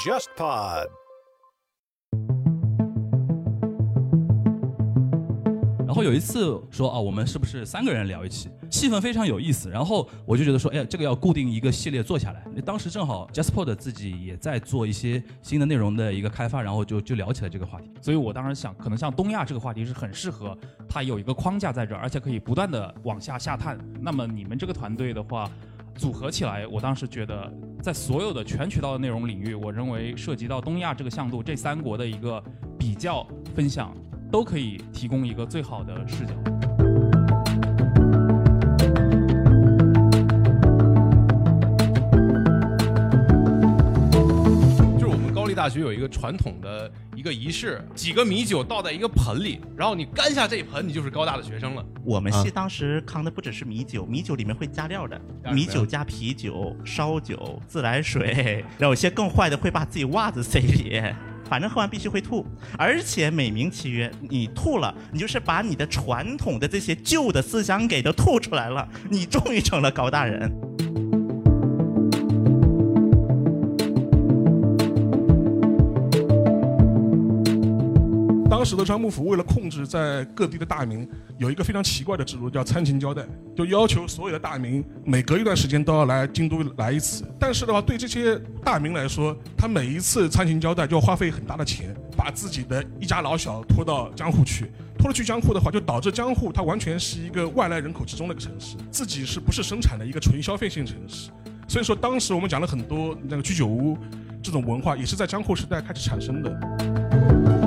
JustPod。然后有一次说啊，我们是不是三个人聊一期？气氛非常有意思。然后我就觉得说，哎，这个要固定一个系列做下来。当时正好 JustPod 自己也在做一些新的内容的一个开发，然后就就聊起了这个话题。所以我当时想，可能像东亚这个话题是很适合它有一个框架在这儿，而且可以不断的往下下探。那么你们这个团队的话，组合起来，我当时觉得在所有的全渠道的内容领域，我认为涉及到东亚这个向度，这三国的一个比较分享，都可以提供一个最好的视角。大学有一个传统的一个仪式，几个米酒倒在一个盆里，然后你干下这一盆，你就是高大的学生了。我们啊系当时扛的不只是米酒，米酒里面会加料的米酒加啤酒、烧酒、自来水，然后有些更坏的会把自己袜子塞里。反正喝完必须会吐，而且美名其曰，你吐了，你就是把你的传统的这些旧的思想给都吐出来了，你终于成了高大人。当时的张幕府为了控制在各地的大名，有一个非常奇怪的制度，叫参勤交代，就要求所有的大名每隔一段时间都要来京都来一次。但是的话，对这些大名来说，他每一次参勤交代就要花费很大的钱，把自己的一家老小拖到江户去。拖了去江户的话，就导致江户它完全是一个外来人口集中的一个城市，自己是不是生产的一个纯消费性城市。所以说，当时我们讲了很多那个居酒屋这种文化，也是在江户时代开始产生的。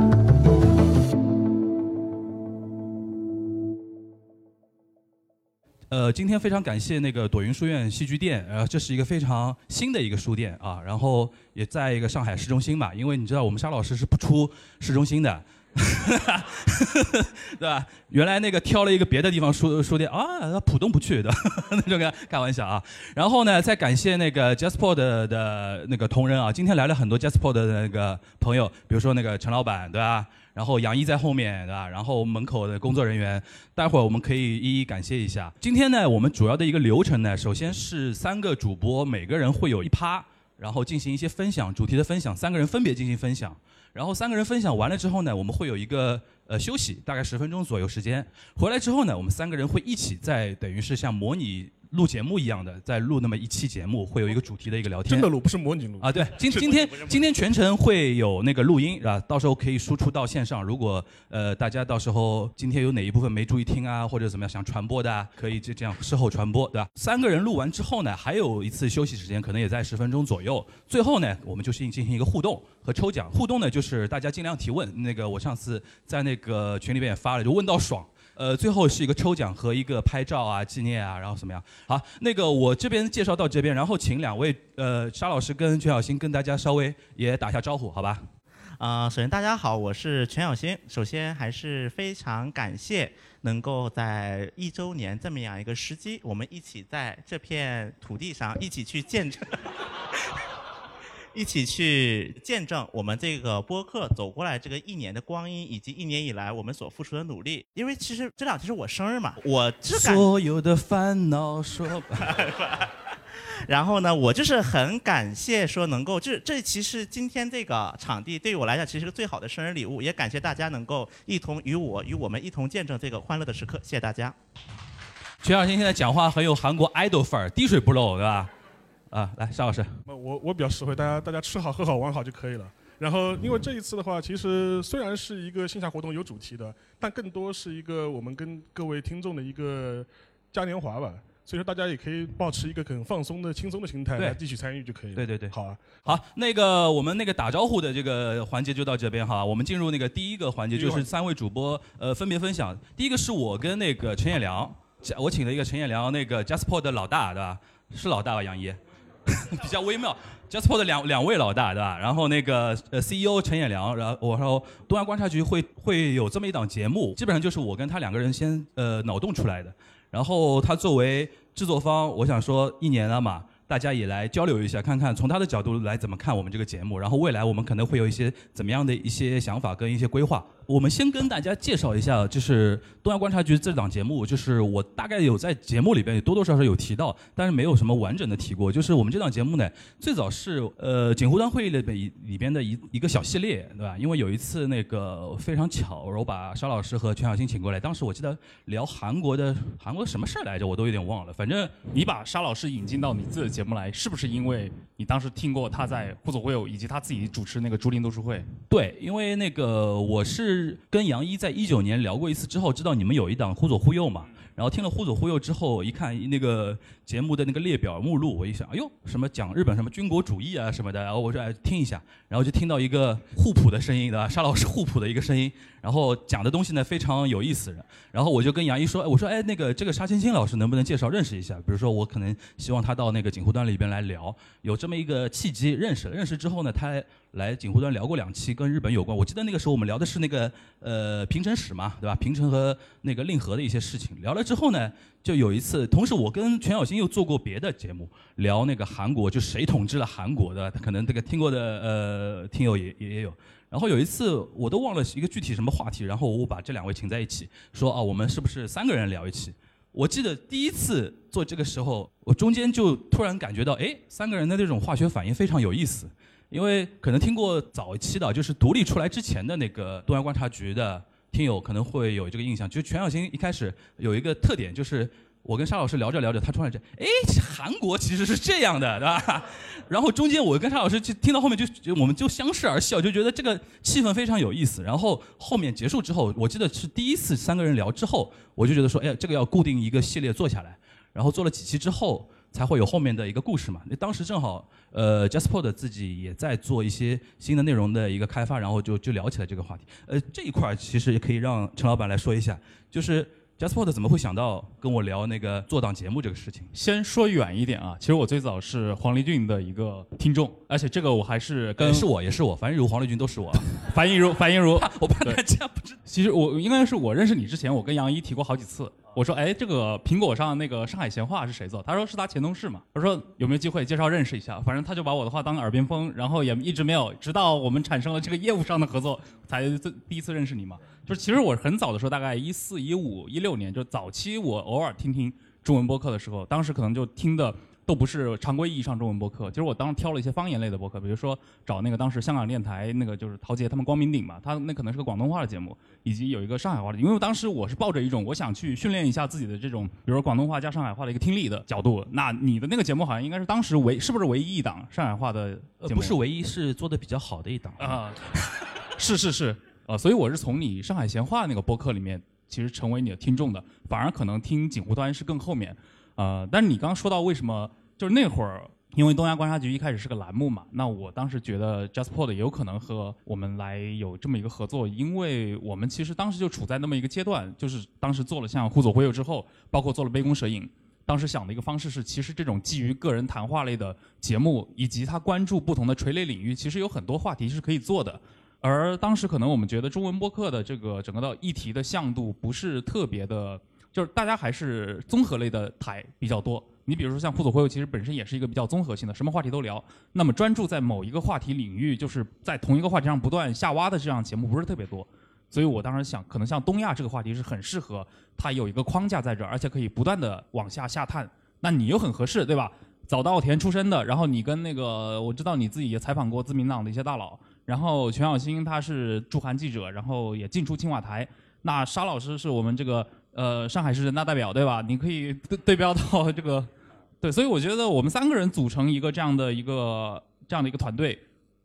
呃，今天非常感谢那个朵云书院戏剧店，呃，这是一个非常新的一个书店啊，然后也在一个上海市中心嘛，因为你知道我们沙老师是不出市中心的，对吧？原来那个挑了一个别的地方书书店啊，浦东不去的 那种开开玩笑啊。然后呢，再感谢那个 JustPod 的的那个同仁啊，今天来了很多 JustPod 的那个朋友，比如说那个陈老板，对吧？然后杨一在后面，对吧？然后门口的工作人员，待会儿我们可以一一感谢一下。今天呢，我们主要的一个流程呢，首先是三个主播，每个人会有一趴，然后进行一些分享，主题的分享，三个人分别进行分享。然后三个人分享完了之后呢，我们会有一个呃休息，大概十分钟左右时间。回来之后呢，我们三个人会一起在等于是像模拟录节目一样的，在录那么一期节目，会有一个主题的一个聊天。真的录不是模拟录啊，对，今今天今天全程会有那个录音，是吧？到时候可以输出到线上。如果呃大家到时候今天有哪一部分没注意听啊，或者怎么样想传播的、啊，可以就这样事后传播，对吧？三个人录完之后呢，还有一次休息时间，可能也在十分钟左右。最后呢，我们就是进行一个互动和抽奖。互动呢，就是大家尽量提问。那个我上次在那个群里面也发了，就问到爽。呃，最后是一个抽奖和一个拍照啊、纪念啊，然后怎么样？好，那个我这边介绍到这边，然后请两位呃沙老师跟全小新跟大家稍微也打下招呼，好吧？啊、首先大家好，我是全小新。首先还是非常感谢能够在一周年这么样一个时机，我们一起在这片土地上一起去见证。一起去见证我们这个播客走过来这个一年的光阴，以及一年以来我们所付出的努力。因为其实这两天是我生日嘛，我只感所有的烦恼说 然后呢，我就是很感谢说能够，这这其实今天这个场地对于我来讲，其实是个最好的生日礼物，也感谢大家能够一同与我与我们一同见证这个欢乐的时刻，谢谢大家。全小新现在讲话很有韩国 idol 范儿，滴水不漏，对吧？啊，来沙老师，我我比较实惠，大家大家吃好喝好玩好就可以了。然后，因为这一次的话，其实虽然是一个线下活动有主题的，但更多是一个我们跟各位听众的一个嘉年华吧。所以说，大家也可以保持一个很放松的、轻松的心态对来继续参与就可以了。对对对，好啊。好，那个我们那个打招呼的这个环节就到这边哈，我们进入那个第一个环节，就是三位主播呃分别分享。第一个是我跟那个陈彦良，我请了一个陈彦良那个 JustPod 的老大，对吧？是老大吧，杨一？比较微妙。JustPod 的两两位老大，对吧？然后那个呃 CEO 陈彦良，然后我说东亚观察局会会有这么一档节目，基本上就是我跟他两个人先呃脑洞出来的。然后他作为制作方，我想说一年了嘛，大家也来交流一下，看看从他的角度来怎么看我们这个节目。然后未来我们可能会有一些怎么样的一些想法跟一些规划。我们先跟大家介绍一下，就是东亚观察局这档节目，就是我大概有在节目里边也多多少少有提到，但是没有什么完整的提过。就是我们这档节目呢，最早是呃锦湖端会议里边里边的一一个小系列，对吧？因为有一次那个非常巧，我把沙老师和全小新请过来，当时我记得聊韩国的韩国什么事儿来着，我都有点忘了。反正你把沙老师引进到你自己的节目来，是不是因为你当时听过他在互左会有以及他自己主持那个竹林读书会？对，因为那个我是跟杨一在一九年聊过一次之后，知道你们有一档忽左忽右嘛，然后听了忽左忽右之后，一看那个节目的那个列表目录，我一想，哎呦，什么讲日本什么军国主义啊什么的，然后我说哎听一下，然后就听到一个互普的声音，对吧？沙老师互普的一个声音，然后讲的东西呢非常有意思，然后我就跟杨一说，我说哎那个这个沙青青老师能不能介绍认识一下？比如说我可能希望他到那个锦湖端里边来聊，有这么一个契机认识了，认识之后呢，他来锦湖端聊过两期跟日本有关，我记得那个时候我们聊的是那个呃平成史嘛，对吧？平成和那个令和的一些事情，聊了之后呢，就有一次，同时我跟全小新又做过别的节目，聊那个韩国，就谁统治了韩国的，可能这个听过的呃听友也也有。然后有一次我都忘了一个具体什么话题，然后我把这两位请在一起，说啊，我们是不是三个人聊一期？我记得第一次做这个时候，我中间就突然感觉到，哎，三个人的那种化学反应非常有意思。因为可能听过早期的，就是独立出来之前的那个东亚观察局的听友可能会有这个印象，就是全小新一开始有一个特点，就是我跟沙老师聊着聊着，他突然间，哎，韩国其实是这样的，对吧？然后中间我跟沙老师就听到后面就就我们就相视而笑，就觉得这个气氛非常有意思。然后后面结束之后，我记得是第一次三个人聊之后，我就觉得说，哎，这个要固定一个系列做下来。然后做了几期之后。才会有后面的一个故事嘛。那当时正好，呃，Jasper 自己也在做一些新的内容的一个开发，然后就就聊起来这个话题。呃，这一块其实也可以让陈老板来说一下，就是 Jasper 怎么会想到跟我聊那个做档节目这个事情？先说远一点啊，其实我最早是黄立俊的一个听众，而且这个我还是跟是我也是我，樊亦茹、黄立俊都是我。樊亦茹，樊亦茹，我怕大家不知。其实我应该是我认识你之前，我跟杨一提过好几次。我说，哎，这个苹果上那个上海闲话是谁做？他说是他前同事嘛。我说有没有机会介绍认识一下？反正他就把我的话当耳边风，然后也一直没有，直到我们产生了这个业务上的合作，才第一次认识你嘛。就是其实我很早的时候，大概一四一五一六年，就早期我偶尔听听中文播客的时候，当时可能就听的。都不是常规意义上中文播客，其实我当时挑了一些方言类的播客，比如说找那个当时香港电台那个就是陶杰他们光明顶嘛，他那可能是个广东话的节目，以及有一个上海话的，因为当时我是抱着一种我想去训练一下自己的这种，比如说广东话加上海话的一个听力的角度。那你的那个节目好像应该是当时唯是不是唯一一档上海话的节目？不是唯一，是做的比较好的一档啊。是是是，呃，所以我是从你上海闲话那个播客里面其实成为你的听众的，反而可能听锦湖端是更后面。呃，但是你刚刚说到为什么，就是那会儿，因为东亚观察局一开始是个栏目嘛，那我当时觉得 JustPod 也有可能和我们来有这么一个合作，因为我们其实当时就处在那么一个阶段，就是当时做了像互左互右之后，包括做了杯弓蛇影，当时想的一个方式是，其实这种基于个人谈话类的节目，以及他关注不同的垂类领域，其实有很多话题是可以做的。而当时可能我们觉得中文播客的这个整个的议题的向度不是特别的。就是大家还是综合类的台比较多。你比如说像互左互右，其实本身也是一个比较综合性的，什么话题都聊。那么专注在某一个话题领域，就是在同一个话题上不断下挖的这样节目不是特别多。所以我当时想，可能像东亚这个话题是很适合它有一个框架在这儿，而且可以不断的往下下探。那你又很合适，对吧？早稻田出身的，然后你跟那个我知道你自己也采访过自民党的一些大佬，然后全小新他是驻韩记者，然后也进出青瓦台。那沙老师是我们这个。呃，上海市人大代表对吧？你可以对对标到这个，对，所以我觉得我们三个人组成一个这样的一个这样的一个团队，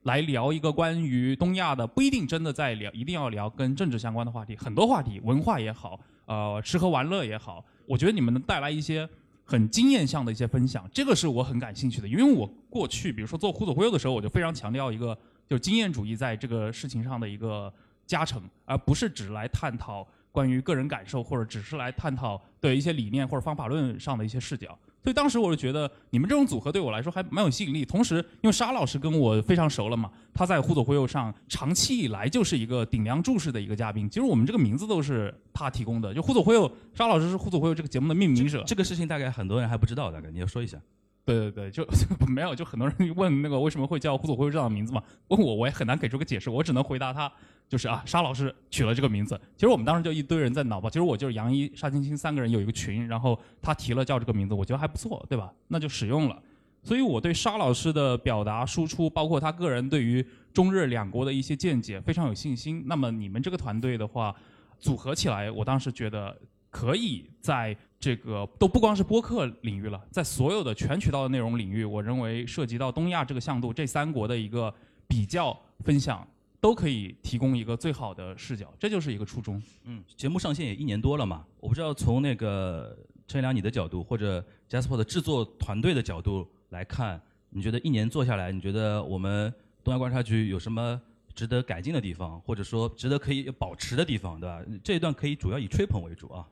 来聊一个关于东亚的，不一定真的在聊，一定要聊跟政治相关的话题，很多话题，文化也好，呃，吃喝玩乐也好，我觉得你们能带来一些很经验向的一些分享，这个是我很感兴趣的，因为我过去比如说做忽左忽右的时候，我就非常强调一个就是经验主义在这个事情上的一个加成，而不是只来探讨。关于个人感受，或者只是来探讨对一些理念或者方法论上的一些视角，所以当时我就觉得你们这种组合对我来说还蛮有吸引力。同时，因为沙老师跟我非常熟了嘛，他在互左忽右上长期以来就是一个顶梁柱式的一个嘉宾。其实我们这个名字都是他提供的，就互左忽右，沙老师是互左忽右这个节目的命名者。这个事情大概很多人还不知道，大概你要说一下。对对对，就 没有，就很多人问那个为什么会叫忽左忽右这样的名字嘛？问我我也很难给出个解释，我只能回答他，就是啊，沙老师取了这个名字。其实我们当时就一堆人在脑爆，其实我就是杨一、沙青青三个人有一个群，然后他提了叫这个名字，我觉得还不错，对吧？那就使用了。所以我对沙老师的表达输出，包括他个人对于中日两国的一些见解，非常有信心。那么你们这个团队的话，组合起来，我当时觉得可以在这个都不光是播客领域了，在所有的全渠道的内容领域，我认为涉及到东亚这个向度，这三国的一个比较分享，都可以提供一个最好的视角，这就是一个初衷。嗯，节目上线也一年多了嘛，我不知道从那个陈良你的角度，或者 Jasper 的制作团队的角度来看，你觉得一年做下来，你觉得我们东亚观察局有什么值得改进的地方，或者说值得可以保持的地方，对吧？这一段可以主要以吹捧为主啊。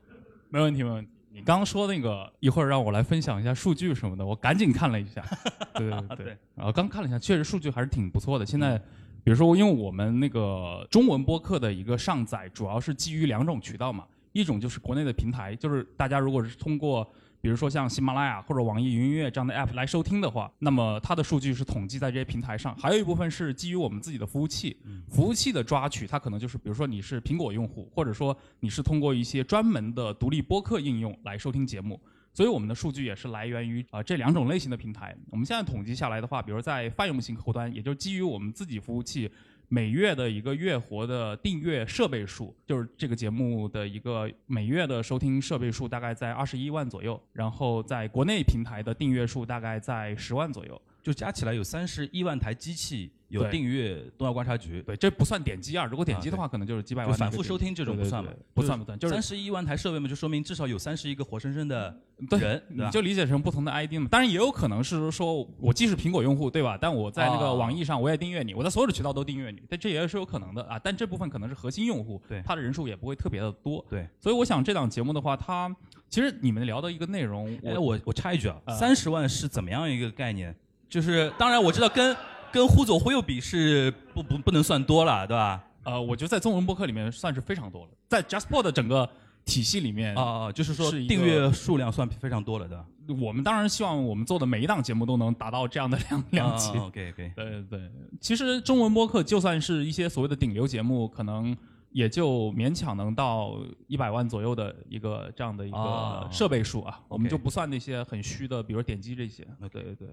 没问题，没问题。你刚刚说那个一会儿让我来分享一下数据什么的，我赶紧看了一下。对对对对然后刚看了一下，确实数据还是挺不错的。现在，比如说，因为我们那个中文播客的一个上载，主要是基于两种渠道嘛，一种就是国内的平台，就是大家如果是通过。比如说像喜马拉雅或者网易云音乐这样的 app 来收听的话，那么它的数据是统计在这些平台上，还有一部分是基于我们自己的服务器。服务器的抓取，它可能就是比如说你是苹果用户，或者说你是通过一些专门的独立播客应用来收听节目，所以我们的数据也是来源于啊、这两种类型的平台。我们现在统计下来的话，比如在泛用型客户端，也就是基于我们自己服务器。每月的一个月活的订阅设备数，就是这个节目的一个每月的收听设备数，大概在二十一万左右。然后在国内平台的订阅数大概在十万左右。就加起来有三十一万台机器有订阅东亚观察局，对，这不算点击啊，如果点击的话，可能就是几百万。就反复收听这种不算嘛对对对不算不算，就是三十一万台设备嘛，就说明至少有三十一个活生生的人，对吧？你就理解成不同的 ID 嘛。当然也有可能是说，我既是苹果用户，对吧？但我在那个哦网易上我也订阅你，我在所有的渠道都订阅你，但这也是有可能的啊。但这部分可能是核心用户，对他的人数也不会特别的多。对，所以我想这档节目的话，它其实你们聊的一个内容，哎，我我我插一句啊，啊三十万是怎么样一个概念？就是当然我知道跟跟忽左忽右比是不不不能算多了，对吧？呃，我觉得在中文播客里面算是非常多了，在 JustPod 的整个体系里面啊啊，就是说是一个订阅数量算非常多了的。我们当然希望我们做的每一档节目都能达到这样的量量级。OK OK，对对对，其实中文播客就算是一些所谓的顶流节目，可能也就勉强能到一百万左右的一个这样的一哦个设备数啊，我们 OK 就不算那些很虚的，比如点击这些。对对对。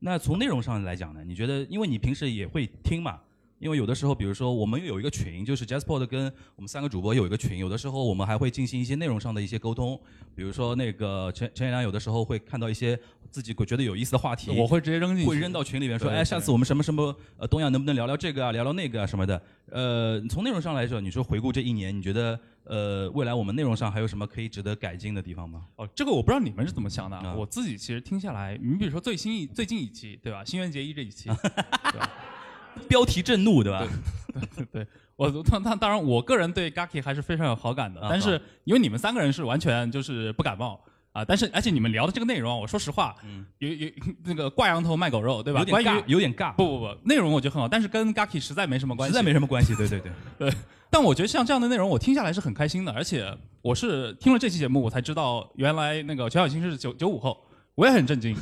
那从内容上来讲呢，你觉得，因为你平时也会听嘛？因为有的时候，比如说我们有一个群，就是 JazzPod 跟我们三个主播有一个群，有的时候我们还会进行一些内容上的一些沟通，比如说那个陈陈彦良有的时候会看到一些自己觉得有意思的话题，我会直接扔进去，会扔到群里面说，哎，下次我们什么什么呃东亚能不能聊聊这个啊，聊聊那个啊什么的。呃，从内容上来说，你说回顾这一年，你觉得呃未来我们内容上还有什么可以值得改进的地方吗？哦，这个我不知道你们是怎么想的啊。啊我自己其实听下来，你比如说最新一最近一期，对吧？新垣结衣这一期，对吧？标题震怒，对吧？对我当当当然，我个人对 Gaki 还是非常有好感的，但是因为你们三个人是完全就是不感冒啊，但是而且你们聊的这个内容，我说实话，嗯有有那个挂羊头卖狗肉，对吧？有点尬，有点尬，不不不，内容我觉得很好，但是跟 Gaki 实在没什么关系，实在没什么关系。对对对对，但我觉得像这样的内容，我听下来是很开心的，而且我是听了这期节目，我才知道原来那个全小新是九九五后，我也很震惊，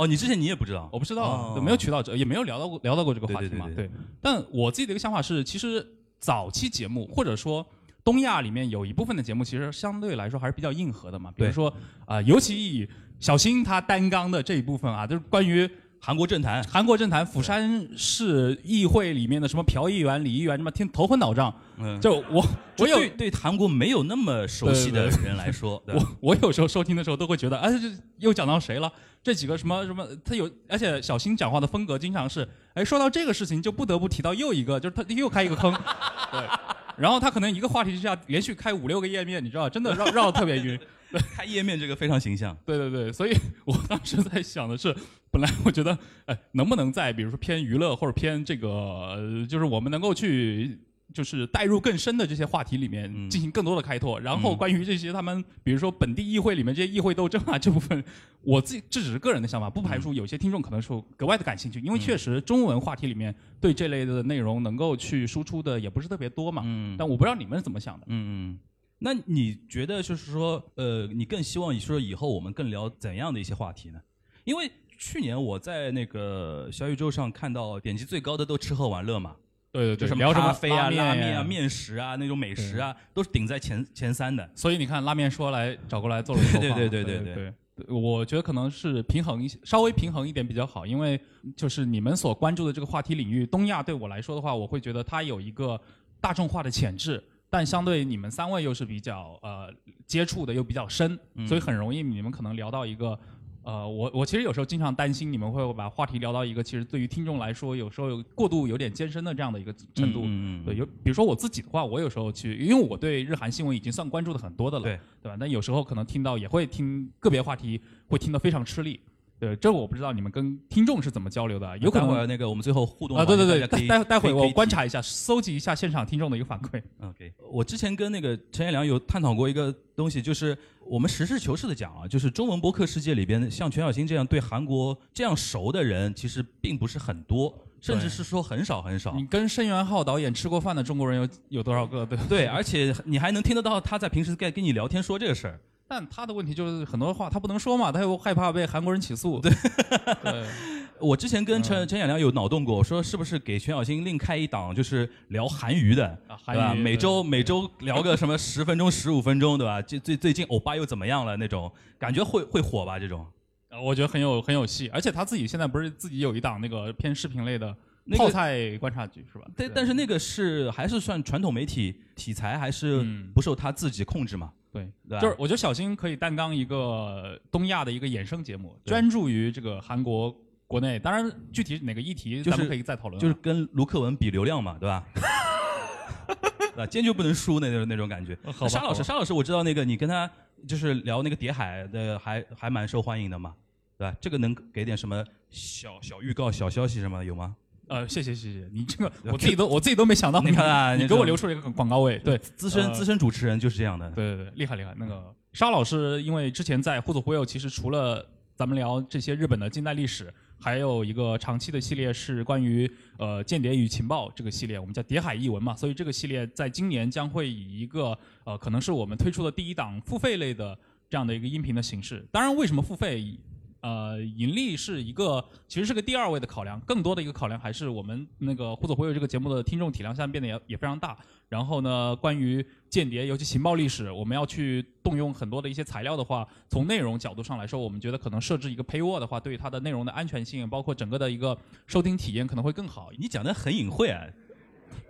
哦，你之前你也不知道，我不知道，哦。对没有渠道，也没有聊到过聊到过这个话题嘛，对对对但我自己的一个想法是，其实早期节目或者说东亚里面有一部分的节目，其实相对来说还是比较硬核的嘛，比如说啊、尤其以小新他担纲的这一部分啊，就是关于韩国政坛，韩国政坛釜山市议会里面的什么朴议员、李议员，什么听头昏脑胀，嗯，就我 我有对对韩国没有那么熟悉的人来说，我我有时候收听的时候都会觉得，哎，这又讲到谁了？这几个什么什么，他有，而且小新讲话的风格经常是，哎，说到这个事情就不得不提到又一个，就是他又开一个坑，对，然后他可能一个话题之下连续开五六个页面，你知道，真的绕绕的特别晕。开页面这个非常形象。对对对，所以 我当时在想的是，本来我觉得，哎，能不能在比如说偏娱乐或者偏这个，呃就是我们能够去。就是带入更深的这些话题里面嗯进行更多的开拓，然后嗯关于这些他们，比如说本地议会里面这些议会斗争啊这部分，我自己这只是个人的想法，不排除有些听众可能是格外的感兴趣，因为确实中文话题里面对这类的内容能够去输出的也不是特别多嘛。嗯但我不知道你们是怎么想的。嗯嗯，那你觉得就是说，呃，你更希望你说以后我们更聊怎样的一些话题呢？因因为去年我在那个小宇宙上看到点击最高的都吃喝玩乐嘛，对对对，就什么聊什么咖啡啊、拉拉面啊、面食啊那种美食啊，都是顶在前前三的。所以你看，拉面说来找过来做对对对对对对对。我觉得可能是平衡一些，稍微平衡一点比较好，因为就是你们所关注的这个话题领域，东亚对我来说的话，我会觉得它有一个大众化的潜质，但相对你们三位又是比较呃接触的又比较深，嗯所以很容易你们可能聊到一个。呃，我我其实有时候经常担心你们会把话题聊到一个其实对于听众来说有时候有过度有点艰深的这样的一个程度。嗯嗯嗯对，有比如说我自己的话，我有时候去，因为我对日韩新闻已经算关注的很多的了，对对吧？但有时候可能听到也会听个别话题会听得非常吃力。对，这我不知道你们跟听众是怎么交流的，有可能那个我们最后互动啊，对对对，待待待会我观察一下，搜集一下现场听众的一个反馈。OK，我之前跟那个陈彦良有探讨过一个东西，就是我们实事求是的讲啊，就是中文博客世界里边，像全小新这样对韩国这样熟的人，其实并不是很多，甚至是说很少很少。你跟申元浩导演吃过饭的中国人有有多少个？对对，而且你还能听得到他在平时在跟你聊天说这个事儿。但他的问题就是很多话他不能说嘛，他又害怕被韩国人起诉。对，对，我之前跟陈嗯陈晓良有脑洞过，我说是不是给全小新另开一档，就是聊韩娱的，啊对吧？每周每周聊个什么十分钟、十五分钟，对吧？最最最近欧巴又怎么样了那种，感觉会会火吧？这种呃我觉得很有很有戏，而且他自己现在不是自己有一档那个偏视频类的那个泡菜观察局是吧？但但是那个是还是算传统媒体题材，还是嗯不受他自己控制嘛？对，对就是我觉得小新可以担当一个东亚的一个衍生节目，专注于这个韩国国内。当然，具体哪个议题就是咱们可以再讨论啊。就是跟卢克文比流量嘛，对吧？对吧？坚决不能输那种那种感觉。沙老师，沙老师，我知道那个你跟他就是聊那个谍海的，还还蛮受欢迎的嘛，对吧？这个能给点什么小小预告、小消息什么有吗？呃，谢谢谢谢，你这个 我自己都我自己都没想到，你看啊你给我留出了一个广告位，对，资深、呃资深主持人就是这样的。对对对，厉害厉害。那个沙老师，因为之前在《互左忽右》，其实除了咱们聊这些日本的近代历史，还有一个长期的系列是关于呃间谍与情报这个系列，我们叫谍海译文嘛。所以这个系列在今年将会以一个呃可能是我们推出的第一档付费类的这样的一个音频的形式。当然，为什么付费？呃，盈利是一个，其实是个第二位的考量，更多的一个考量还是我们那个《互左忽右》这个节目的听众体量现在变得也也非常大。然后呢，关于间谍，尤其情报历史，我们要去动用很多的一些材料的话，从内容角度上来说，我们觉得可能设置一个 paywall 的话，对于它的内容的安全性，包括整个的一个收听体验可能会更好。你讲的很隐晦啊，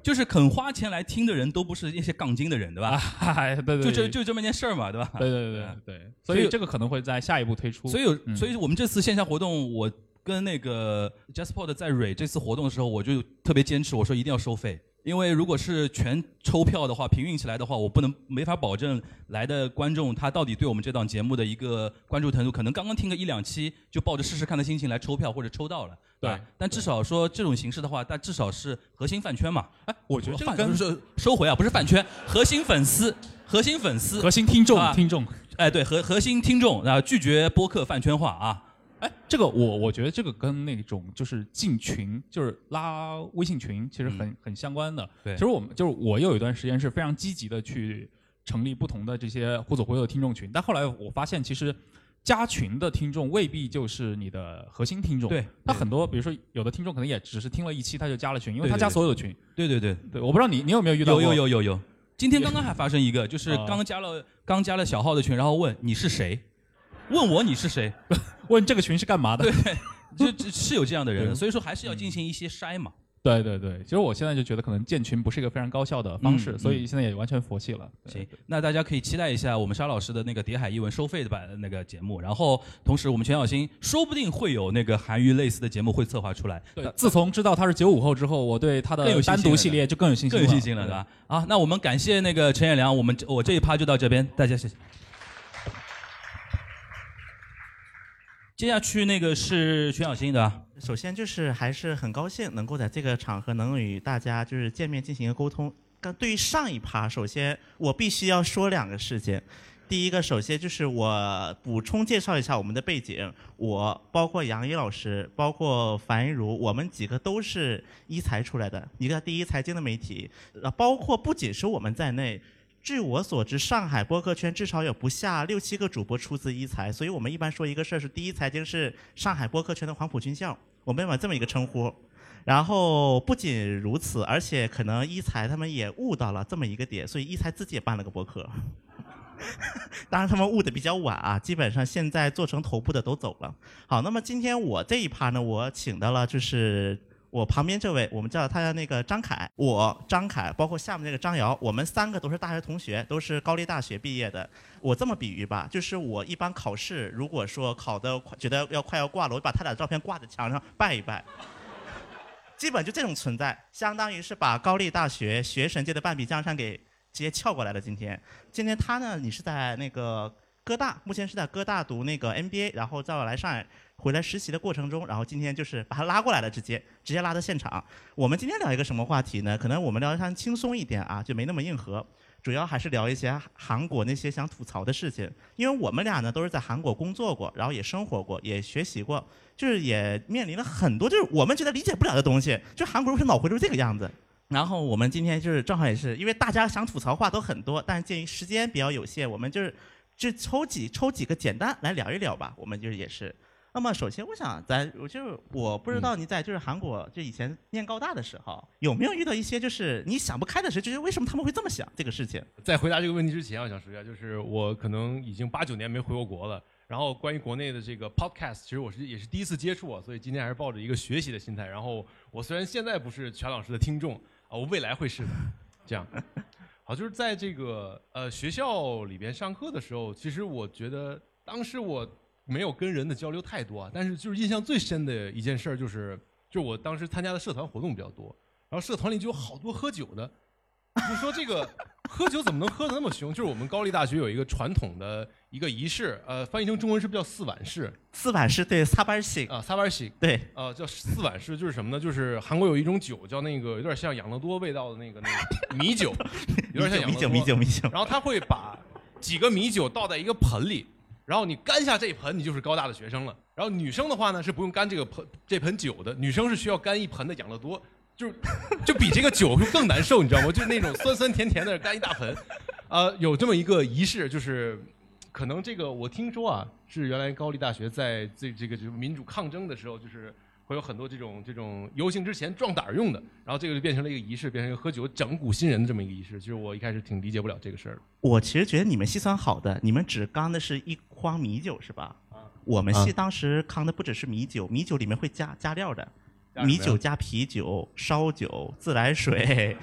就是肯花钱来听的人都不是那些杠精的人，对吧？哎，对对就这，就这么件事儿嘛，对吧？对对对对对，所所以以这个可能会在下一步推出。所以有，嗯所以我们这次线下活动，我跟那个 JustPod 在蕊这次活动的时候，我就特别坚持，我说一定要收费，因为如果是全抽票的话，平运起来的话，我不能没法保证来的观众他到底对我们这档节目的一个关注程度，可能刚刚听个一两期就抱着试试看的心情来抽票或者抽到了，吧对但至少说这种形式的话，但至少是核心饭圈嘛。哎，我觉得这个饭跟收收回啊，不是饭圈，核心粉丝，核心粉丝，核心听众啊听众。哎，对，核核心听众啊，拒绝播客饭圈化啊。哎，这个我我觉得这个跟那种就是进群，就是拉微信群，其实很、很相关的。嗯对其实我们就是我有一段时间是非常积极的去成立不同的这些互左互右的听众群，但后来我发现其实。加群的听众未必就是你的核心听众，对他很多，比如说有的听众可能也只是听了一期他就加了群，因为他加所有的群。对对对，对，我不知道你你有没有遇到有过？有有有有。今天刚刚还发生一个，就是啊刚加了刚加了小号的群，然后问你是谁，问我你是谁，问这个群是干嘛的？对就这是有这样的人，所以说还是要进行一些筛嘛。对对对，其实我现在就觉得可能建群不是一个非常高效的方式，嗯所以现在也完全佛系了。行，那大家可以期待一下我们沙老师的那个《谍海译文》收费的版的那个节目，然后同时我们全小新说不定会有那个韩娱类似的节目会策划出来，对，自从知道他是九五后之后，我对他的单独系列就更有信心了，更有信心了，对吧？啊，那我们感谢那个陈彦良，我们我这一趴就到这边，大家谢谢。接下去那个是全小新的，首先就是还是很高兴能够在这个场合能与大家就是见面进行一个沟通。刚对于上一趴，首先我必须要说两个事情。第一个，首先就是我补充介绍一下我们的背景，我包括杨一老师，包括樊一茹，我们几个都是一财出来的，一个第一财经的媒体，呃，包括不仅是我们在内。据我所知，上海播客圈至少有不下六七个主播出自一财，所以我们一般说一个事儿是第一财经是上海播客圈的黄埔军校，我们有这么一个称呼。然后不仅如此，而且可能一财他们也悟到了这么一个点，所以一财自己也办了个播客。当然他们悟的比较晚啊，基本上现在做成头部的都走了。好，那么今天我这一趴呢，我请到了就是我旁边这位，我们叫他那个张凯，我张凯，包括下面那个张瑶，我们三个都是大学同学，都是高丽大学毕业的。我这么比喻吧，就是我一般考试，如果说考的快觉得要快要挂了，我就把他俩的照片挂在墙上拜一拜。基本就这种存在，相当于是把高丽大学学神界的半壁江山给直接撬过来了。今天，今天他呢，你是在那个哥大，目前是在哥大读那个 MBA，然后在来上海回来实习的过程中，然后今天就是把他拉过来了，直接直接拉到现场。我们今天聊一个什么话题呢？可能我们聊得轻松一点啊，就没那么硬核。主要还是聊一些韩国那些想吐槽的事情，因为我们俩呢都是在韩国工作过，然后也生活过，也学习过，就是也面临了很多就是我们觉得理解不了的东西。就韩国人脑回路这个样子。然后我们今天就是正好也是因为大家想吐槽话都很多，但是鉴于时间比较有限，我们就是就抽几抽几个简单来聊一聊吧。我们就是也是。那么首先，我想咱我就是我不知道你在就是韩国就以前念高大的时候，有没有遇到一些就是你想不开的事，就是为什么他们会这么想这个事情？在回答这个问题之前，我想说一下，就是我可能已经八九年没回过国了。然后关于国内的这个 podcast，其实我是也是第一次接触啊，所以今天还是抱着一个学习的心态。然后我虽然现在不是全老师的听众啊，我未来会是的。这样，好，就是在这个呃学校里边上课的时候，其实我觉得当时我。没有跟人的交流太多啊，但是就是印象最深的一件事儿就是，就我当时参加的社团活动比较多，然后社团里就有好多喝酒的，就说这个喝酒怎么能喝得那么凶？就是我们高丽大学有一个传统的一个仪式，呃，翻译成中文是不是叫四碗式？四碗式对，撒班洗啊，撒班洗对，呃，叫四碗式就是什么呢？就是韩国有一种酒叫那个有点像养乐多味道的那个那个米酒，有点像米酒米酒米酒，然后他会把几个米酒倒在一个盆里。然后你干下这一盆，你就是高大的学生了。然后女生的话呢，是不用干这个盆这盆酒的，女生是需要干一盆的养乐多，就就比这个酒更难受，你知道吗？就那种酸酸甜甜的干一大盆，呃，有这么一个仪式，就是可能这个我听说啊，是原来高丽大学在这这个就是民主抗争的时候，就是。会有很多这种这种游行之前壮胆用的，然后这个就变成了一个仪式，变成一个喝酒整蛊新人的这么一个仪式。其实我一开始挺理解不了这个事儿。我其实觉得你们系算好的，你们只刚的是一筐米酒是吧？啊。我们系当时扛的不只是米酒，米酒里面会加加料的，米酒加啤酒、烧酒、自来水，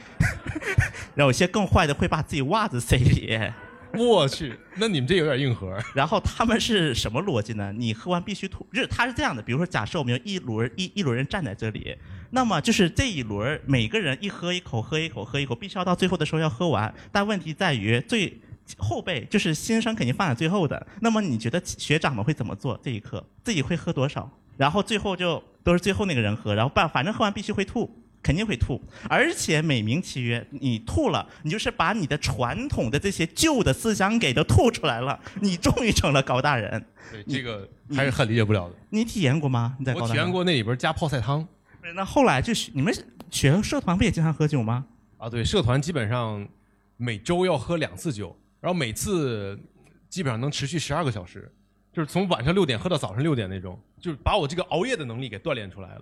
然后有些更坏的会把自己袜子塞里。我去，那你们这有点硬核。然后他们是什么逻辑呢？你喝完必须吐，就是他是这样的。比如说，假设我们有一轮一一轮人站在这里，那么就是这一轮每个人一喝一口，喝一口，喝一口，必须要到最后的时候要喝完。但问题在于最后辈就是新生肯定放在最后的。那么你觉得学长们会怎么做？这一刻自己会喝多少？然后最后就都是最后那个人喝，然后办反正喝完必须会吐。肯定会吐，而且美名其曰，你吐了，你就是把你的传统的这些旧的思想给都吐出来了，你终于成了高大人。对，这个还是很理解不了的。你体验过吗？你在我体验过那里边加泡菜汤。那后来就是你们学社团不也经常喝酒吗？啊，对，社团基本上每周要喝两次酒，然后每次基本上能持续十二个小时，就是从晚上六点喝到早上六点那种，就是把我这个熬夜的能力给锻炼出来了。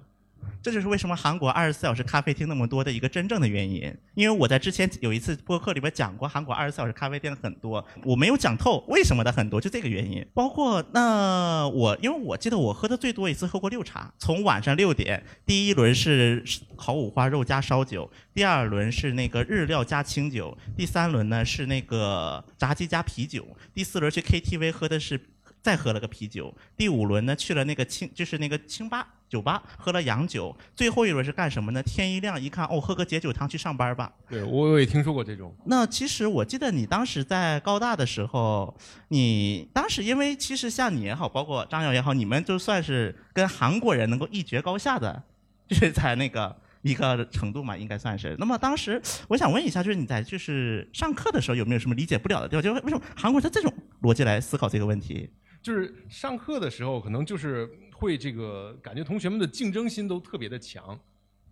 这就是为什么韩国二十四小时咖啡厅那么多的一个真正的原因。因为我在之前有一次播客里边讲过，韩国二十四小时咖啡店很多，我没有讲透为什么的很多，就这个原因。包括那我，因为我记得我喝的最多一次喝过六茶，从晚上六点，第一轮是烤五花肉加烧酒，第二轮是那个日料加清酒，第三轮呢是那个炸鸡加啤酒，第四轮去 KTV 喝的是。再喝了个啤酒，第五轮呢去了那个清，就是那个清吧酒吧，喝了洋酒。最后一轮是干什么呢？天一亮一看，哦，喝个解酒汤去上班吧。对，我也听说过这种。那其实我记得你当时在高大的时候，你当时因为其实像你也好，包括张瑶也好，你们就算是跟韩国人能够一决高下的，就是在那个一个程度嘛，应该算是。那么当时我想问一下，就是你在就是上课的时候有没有什么理解不了的地方？就为什么韩国人他这种逻辑来思考这个问题？就是上课的时候，可能就是会这个感觉同学们的竞争心都特别的强，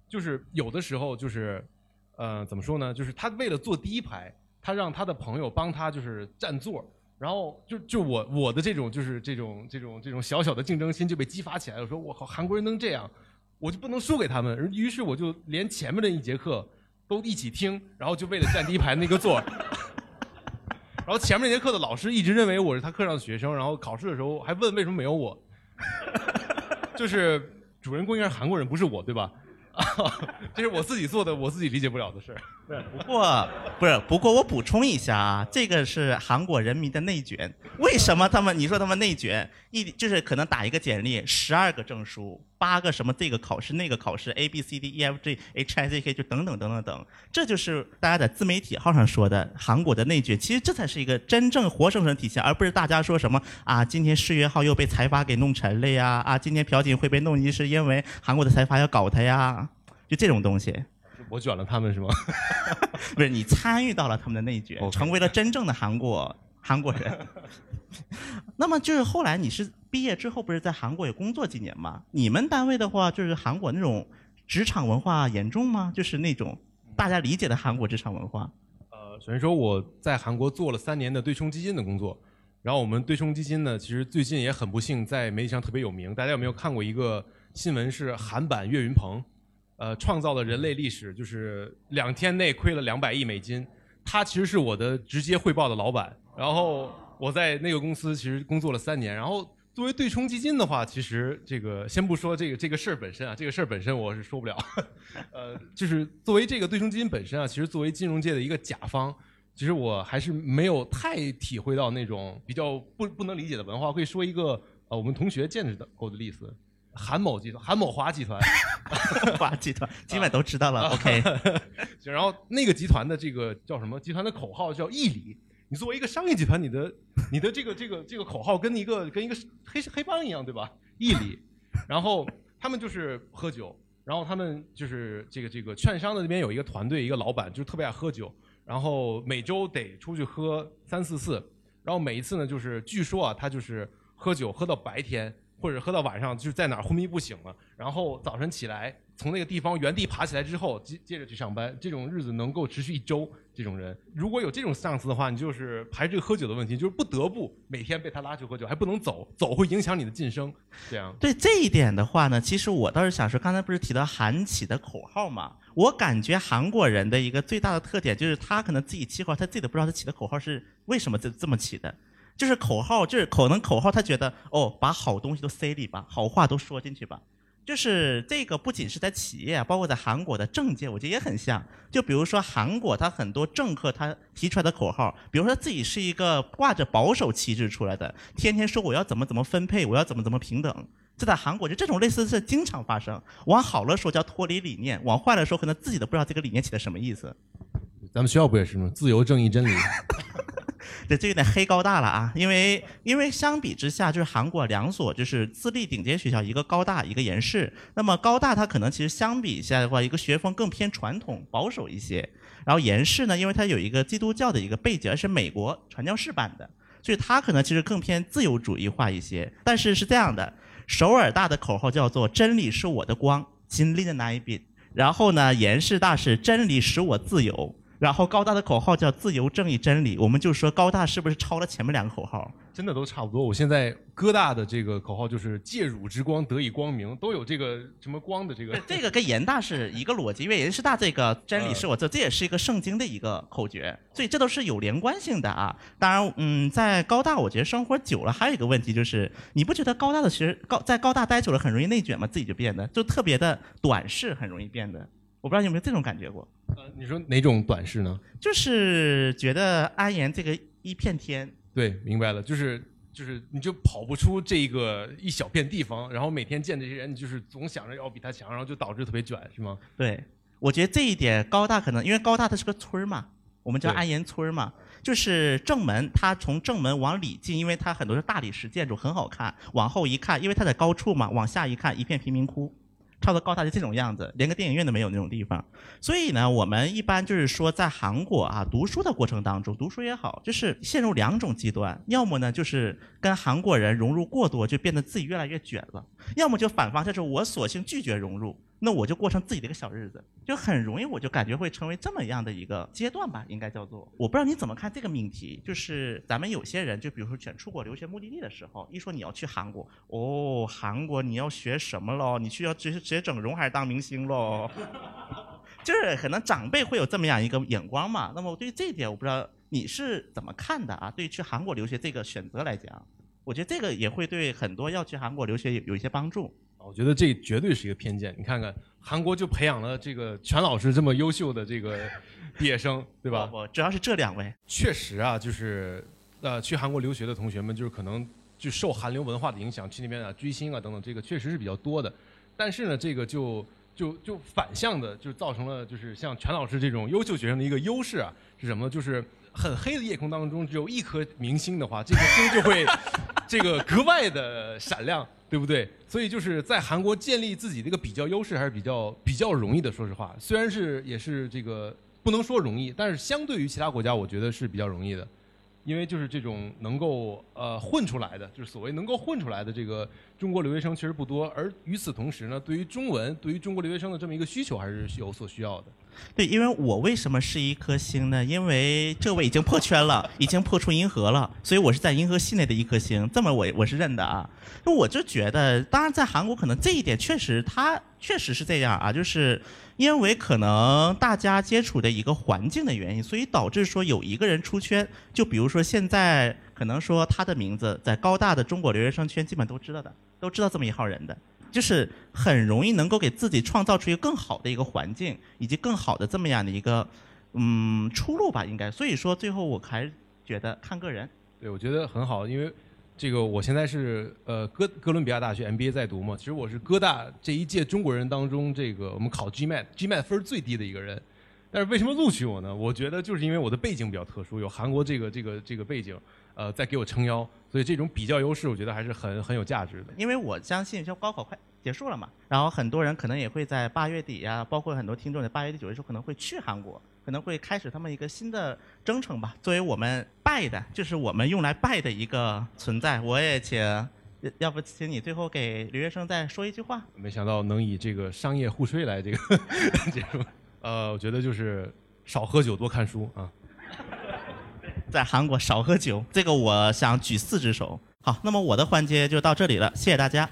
就是有的时候就是，呃，怎么说呢？就是他为了坐第一排，他让他的朋友帮他就是占座，然后就就我我的这种就是这种这种这种小小的竞争心就被激发起来了。我说我靠，韩国人能这样，我就不能输给他们。于是我就连前面的一节课都一起听，然后就为了占第一排那个座。然后前面那节课的老师一直认为我是他课上的学生，然后考试的时候还问为什么没有我，就是主人公应该是韩国人，不是我，对吧？这是我自己做的，我自己理解不了的事儿。不过不是，不过我补充一下啊，这个是韩国人民的内卷。为什么他们？你说他们内卷，一就是可能打一个简历，十二个证书，八个什么这个考试那个考试，A B C D E F G H I J K 就等等等等等，这就是大家在自媒体号上说的韩国的内卷。其实这才是一个真正活生生体现，而不是大家说什么啊，今天世越号又被财阀给弄沉了呀，啊，今天朴槿惠被弄进是因为韩国的财阀要搞他呀，就这种东西。我卷了他们是吗？不是你参与到了他们的内卷，成为了真正的韩国韩国人。那么就是后来你是毕业之后不是在韩国也工作几年吗？你们单位的话，就是韩国那种职场文化严重吗？就是那种大家理解的韩国职场文化。呃，首先说我在韩国做了三年的对冲基金的工作，然后我们对冲基金呢，其实最近也很不幸在媒体上特别有名。大家有没有看过一个新闻？是韩版岳云鹏，呃，创造了人类历史，就是两天内亏了两百亿美金。他其实是我的直接汇报的老板，然后。我在那个公司其实工作了三年，然后作为对冲基金的话，其实这个先不说这个这个事儿本身啊，这个事儿本身我是说不了。呃，就是作为这个对冲基金本身啊，其实作为金融界的一个甲方，其实我还是没有太体会到那种比较不不能理解的文化。会说一个呃我们同学见识的过的例子，韩某集团，韩某华集团，华集团基本都知道了。OK，然后那个集团的这个叫什么？集团的口号叫义理。你作为一个商业集团，你的你的这个这个这个口号跟一个跟一个黑黑帮一样，对吧？义理，然后他们就是喝酒，然后他们就是这个这个券商的那边有一个团队，一个老板就特别爱喝酒，然后每周得出去喝三四次，然后每一次呢就是据说啊，他就是喝酒喝到白天或者喝到晚上，就是在哪儿昏迷不醒了，然后早晨起来从那个地方原地爬起来之后接接着去上班，这种日子能够持续一周。这种人如果有这种上司的话，你就是排这个喝酒的问题，就是不得不每天被他拉去喝酒，还不能走，走会影响你的晋升。这样对这一点的话呢，其实我倒是想说，刚才不是提到韩企的口号嘛？我感觉韩国人的一个最大的特点就是他可能自己起口，他自己都不知道他起的口号是为什么这这么起的，就是口号就是可能口号他觉得哦，把好东西都塞里吧，好话都说进去吧。就是这个，不仅是在企业，包括在韩国的政界，我觉得也很像。就比如说韩国，他很多政客他提出来的口号，比如说自己是一个挂着保守旗帜出来的，天天说我要怎么怎么分配，我要怎么怎么平等。这在韩国就这种类似是经常发生。往好了说叫脱离理念，往坏了说可能自己都不知道这个理念起的什么意思。咱们学校不也是吗？自由、正义、真理。对，这有点黑高大了啊！因为因为相比之下，就是韩国两所就是私立顶尖学校，一个高大，一个延世。那么高大它可能其实相比下的话，一个学风更偏传统保守一些。然后延世呢，因为它有一个基督教的一个背景，而是美国传教士办的，所以它可能其实更偏自由主义化一些。但是是这样的，首尔大的口号叫做“真理是我的光”，金立的那一笔。然后呢，延世大是“真理使我自由”。然后高大的口号叫自由、正义、真理，我们就说高大是不是抄了前面两个口号？真的都差不多。我现在哥大的这个口号就是借汝之光得以光明，都有这个什么光的这个。这个跟严大是一个逻辑，因为严师大这个真理是我这，这也是一个圣经的一个口诀，所以这都是有连贯性的啊。当然，嗯，在高大我觉得生活久了，还有一个问题就是，你不觉得高大的其实高在高大待久了很容易内卷吗？自己就变得就特别的短视，很容易变得。我不知道有没有这种感觉过？呃，你说哪种短视呢？就是觉得安岩这个一片天。对，明白了，就是就是你就跑不出这个一小片地方，然后每天见这些人，你就是总想着要比他强，然后就导致特别卷，是吗？对，我觉得这一点高大可能因为高大它是个村儿嘛，我们叫安岩村儿嘛，就是正门，它从正门往里进，因为它很多是大理石建筑，很好看。往后一看，因为它在高处嘛，往下一看，一片贫民窟。差不多高大就这种样子，连个电影院都没有那种地方。所以呢，我们一般就是说，在韩国啊读书的过程当中，读书也好，就是陷入两种极端：要么呢就是跟韩国人融入过多，就变得自己越来越卷了；要么就反方，就是我索性拒绝融入。那我就过上自己的一个小日子，就很容易我就感觉会成为这么样的一个阶段吧，应该叫做。我不知道你怎么看这个命题，就是咱们有些人，就比如说选出国留学目的地的时候，一说你要去韩国，哦，韩国你要学什么喽？你去要直接直接整容还是当明星喽？就是可能长辈会有这么样一个眼光嘛。那么对于这一点，我不知道你是怎么看的啊？对于去韩国留学这个选择来讲，我觉得这个也会对很多要去韩国留学有有一些帮助。我觉得这绝对是一个偏见。你看看韩国就培养了这个全老师这么优秀的这个 毕业生，对吧？不，主要是这两位。确实啊，就是呃，去韩国留学的同学们，就是可能就受韩流文化的影响，去那边啊追星啊等等，这个确实是比较多的。但是呢，这个就就就反向的，就造成了就是像全老师这种优秀学生的一个优势啊，是什么呢？就是很黑的夜空当中只有一颗明星的话，这颗星就会 这个格外的闪亮。对不对？所以就是在韩国建立自己的一个比较优势还是比较比较容易的。说实话，虽然是也是这个不能说容易，但是相对于其他国家，我觉得是比较容易的。因为就是这种能够呃混出来的，就是所谓能够混出来的这个中国留学生其实不多。而与此同时呢，对于中文，对于中国留学生的这么一个需求还是有所需要的。对，因为我为什么是一颗星呢？因为这位已经破圈了，已经破出银河了，所以我是在银河系内的一颗星。这么我我是认的啊。那我就觉得，当然在韩国可能这一点确实，它确实是这样啊，就是因为可能大家接触的一个环境的原因，所以导致说有一个人出圈。就比如说现在可能说他的名字在高大的中国留学生圈基本都知道的，都知道这么一号人的。就是很容易能够给自己创造出一个更好的一个环境，以及更好的这么样的一个嗯出路吧，应该。所以说最后我还是觉得看个人。对，我觉得很好，因为这个我现在是呃哥哥伦比亚大学 MBA 在读嘛，其实我是哥大这一届中国人当中这个我们考 GMAT GMAT 分最低的一个人。但是为什么录取我呢？我觉得就是因为我的背景比较特殊，有韩国这个这个这个背景，呃，在给我撑腰，所以这种比较优势，我觉得还是很很有价值的。因为我相信，就高考快结束了嘛，然后很多人可能也会在八月底呀，包括很多听众在八月底九月初可能会去韩国，可能会开始他们一个新的征程吧。作为我们拜的，就是我们用来拜的一个存在，我也请，要不请你最后给留学生再说一句话？没想到能以这个商业互吹来这个 结束。呃，我觉得就是少喝酒，多看书啊。在韩国少喝酒，这个我想举四只手。好，那么我的环节就到这里了，谢谢大家。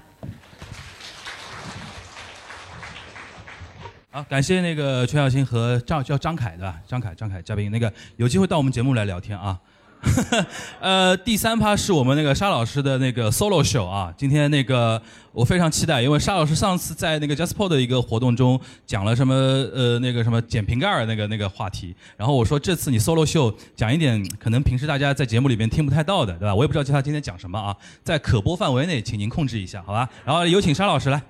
好，感谢那个全小新和张叫张凯的张凯张凯嘉宾，那个有机会到我们节目来聊天啊。呃，第三趴是我们那个沙老师的那个 solo show 啊，今天那个我非常期待，因为沙老师上次在那个 JustPod 的一个活动中讲了什么呃那个什么捡瓶盖那个那个话题，然后我说这次你 solo show 讲一点可能平时大家在节目里边听不太到的，对吧？我也不知道他今天讲什么啊，在可播范围内，请您控制一下，好吧？然后有请沙老师来。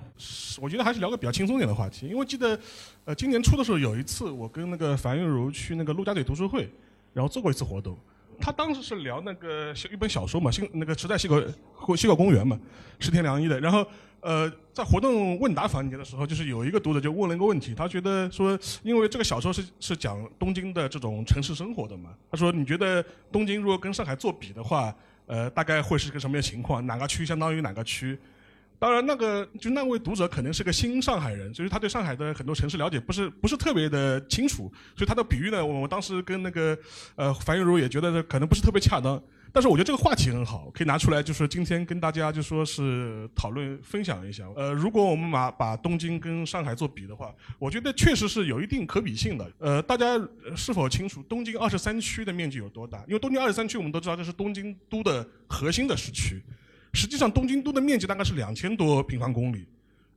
我觉得还是聊个比较轻松点的话题，因为记得呃今年初的时候有一次我跟那个樊玉茹去那个陆家嘴读书会，然后做过一次活动。他当时是聊那个一本小说嘛，新那个时代西口西口公园嘛，石田良一的。然后呃，在活动问答环节的时候，就是有一个读者就问了一个问题，他觉得说，因为这个小说是是讲东京的这种城市生活的嘛，他说你觉得东京如果跟上海做比的话，呃，大概会是个什么样情况？哪个区相当于哪个区？当然，那个就那位读者可能是个新上海人，就是他对上海的很多城市了解不是不是特别的清楚，所以他的比喻呢，我们当时跟那个呃樊玉茹也觉得可能不是特别恰当。但是我觉得这个话题很好，可以拿出来，就是今天跟大家就说是讨论分享一下。呃，如果我们把把东京跟上海做比的话，我觉得确实是有一定可比性的。呃，大家是否清楚东京二十三区的面积有多大？因为东京二十三区我们都知道这是东京都的核心的市区。实际上，东京都的面积大概是两千多平方公里，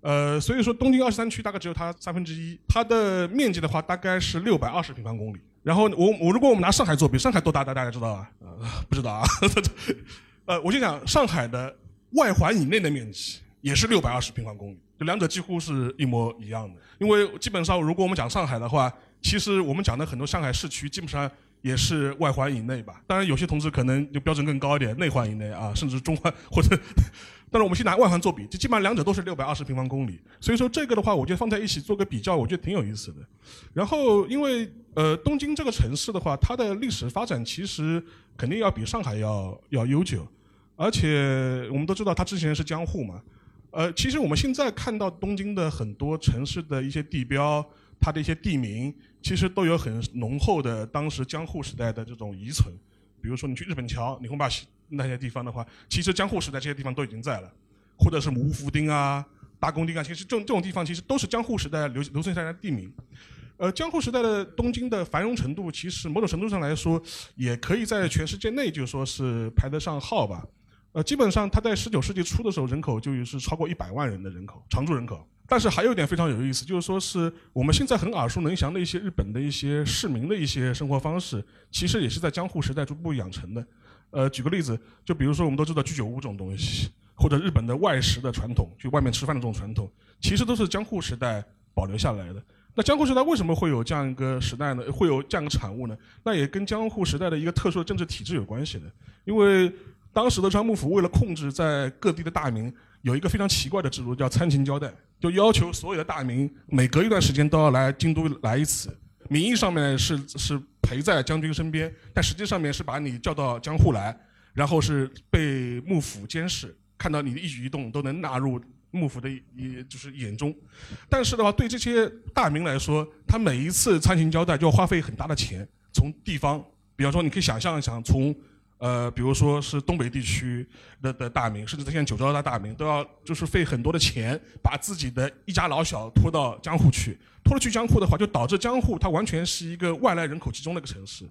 呃，所以说东京二十三区大概只有它三分之一，它的面积的话大概是六百二十平方公里。然后我我如果我们拿上海做比，上海多大？大大家知道啊？呃，不知道啊。呃，我就讲上海的外环以内的面积也是六百二十平方公里，就两者几乎是一模一样的。因为基本上如果我们讲上海的话，其实我们讲的很多上海市区基本上。也是外环以内吧，当然有些同志可能就标准更高一点，内环以内啊，甚至中环或者，但是我们先拿外环做比，就基本上两者都是六百二十平方公里，所以说这个的话，我觉得放在一起做个比较，我觉得挺有意思的。然后因为呃东京这个城市的话，它的历史发展其实肯定要比上海要要悠久，而且我们都知道它之前是江户嘛。呃，其实我们现在看到东京的很多城市的一些地标，它的一些地名，其实都有很浓厚的当时江户时代的这种遗存。比如说你去日本桥、你会把那些地方的话，其实江户时代这些地方都已经在了，或者是五福町啊、大宫町啊，其实这种这种地方其实都是江户时代留留存下来的地名。呃，江户时代的东京的繁荣程度，其实某种程度上来说，也可以在全世界内就说是排得上号吧。呃，基本上它在十九世纪初的时候，人口就是超过一百万人的人口，常住人口。但是还有一点非常有意思，就是说是我们现在很耳熟能详的一些日本的一些市民的一些生活方式，其实也是在江户时代逐步养成的。呃，举个例子，就比如说我们都知道居酒屋这种东西，或者日本的外食的传统，去外面吃饭的这种传统，其实都是江户时代保留下来的。那江户时代为什么会有这样一个时代呢？会有这样一个产物呢？那也跟江户时代的一个特殊的政治体制有关系的。因为当时的川幕府为了控制在各地的大名，有一个非常奇怪的制度，叫参勤交代，就要求所有的大名每隔一段时间都要来京都来一次。名义上面是是陪在将军身边，但实际上面是把你叫到江户来，然后是被幕府监视，看到你的一举一动都能纳入。幕府的也就是眼中，但是的话，对这些大名来说，他每一次参勤交代就要花费很大的钱。从地方，比方说，你可以想象一下，从呃，比如说是东北地区的的大名，甚至在现在九州的大名，都要就是费很多的钱，把自己的一家老小拖到江户去。拖了去江户的话，就导致江户它完全是一个外来人口集中的一个城市，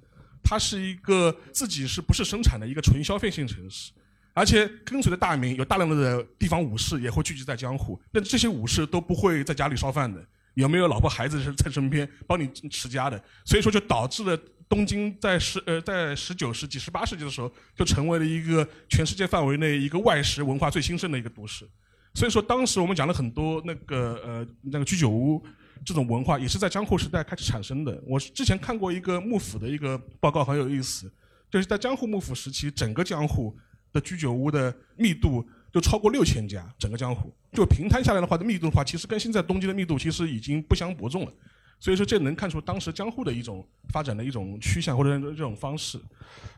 它是一个自己是不是生产的一个纯消费性城市。而且跟随的大名有大量的地方武士也会聚集在江户，但这些武士都不会在家里烧饭的，有没有老婆孩子在身边帮你持家的？所以说就导致了东京在十呃在十九世纪、十八世纪的时候就成为了一个全世界范围内一个外食文化最兴盛的一个都市。所以说当时我们讲了很多那个呃那个居酒屋这种文化也是在江户时代开始产生的。我之前看过一个幕府的一个报告很有意思，就是在江户幕府时期，整个江户。的居酒屋的密度就超过六千家，整个江户就平摊下来的话，的密度的话，其实跟现在东京的密度其实已经不相伯仲了。所以说，这能看出当时江户的一种发展的一种趋向或者这种方式。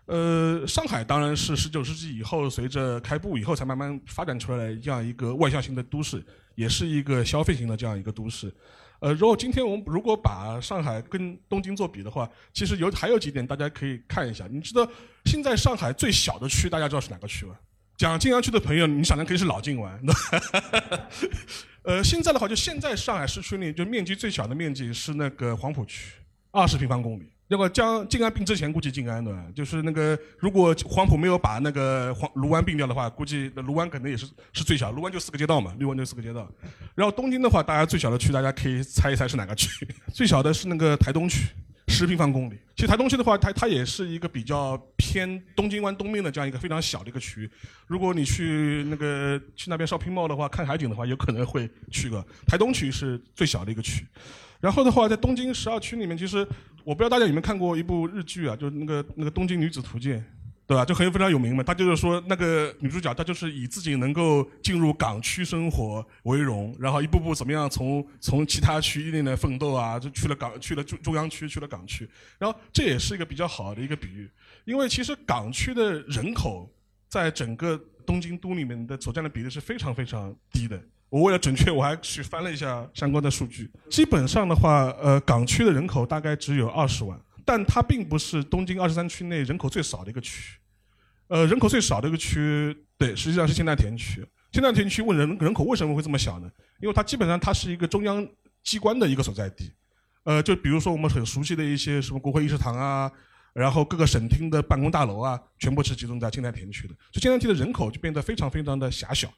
呃，上海当然是十九世纪以后随着开埠以后才慢慢发展出来这样一个外向型的都市，也是一个消费型的这样一个都市。呃，如果今天我们如果把上海跟东京做比的话，其实有还有几点大家可以看一下。你知道现在上海最小的区，大家知道是哪个区吗？讲静安区的朋友，你想的可以是老静湾。呃，现在的话，就现在上海市区里，就面积最小的面积是那个黄浦区，二十平方公里。如果将静安并之前，估计静安的？就是那个，如果黄浦没有把那个黄卢湾并掉的话，估计卢湾可能也是是最小。卢湾就四个街道嘛，卢湾就四个街道。然后东京的话，大家最小的区，大家可以猜一猜是哪个区？最小的是那个台东区，十平方公里。其实台东区的话，它它也是一个比较偏东京湾东面的这样一个非常小的一个区域。如果你去那个去那边 shopping mall 的话，看海景的话，有可能会去个台东区是最小的一个区。然后的话，在东京十二区里面，其实我不知道大家有没有看过一部日剧啊，就是那个那个《东京女子图鉴》，对吧？就很有非常有名嘛。他就是说，那个女主角她就是以自己能够进入港区生活为荣，然后一步步怎么样从从其他区一点点奋斗啊，就去了港，去了中中央区，去了港区。然后这也是一个比较好的一个比喻，因为其实港区的人口在整个东京都里面的所占的比例是非常非常低的。我为了准确，我还去翻了一下相关的数据。基本上的话，呃，港区的人口大概只有二十万，但它并不是东京二十三区内人口最少的一个区。呃，人口最少的一个区，对，实际上是千代田区。千代田区问人人口为什么会这么小呢？因为它基本上它是一个中央机关的一个所在地。呃，就比如说我们很熟悉的一些什么国会议事堂啊，然后各个省厅的办公大楼啊，全部是集中在千代田区的，所以千代田的人口就变得非常非常的狭小。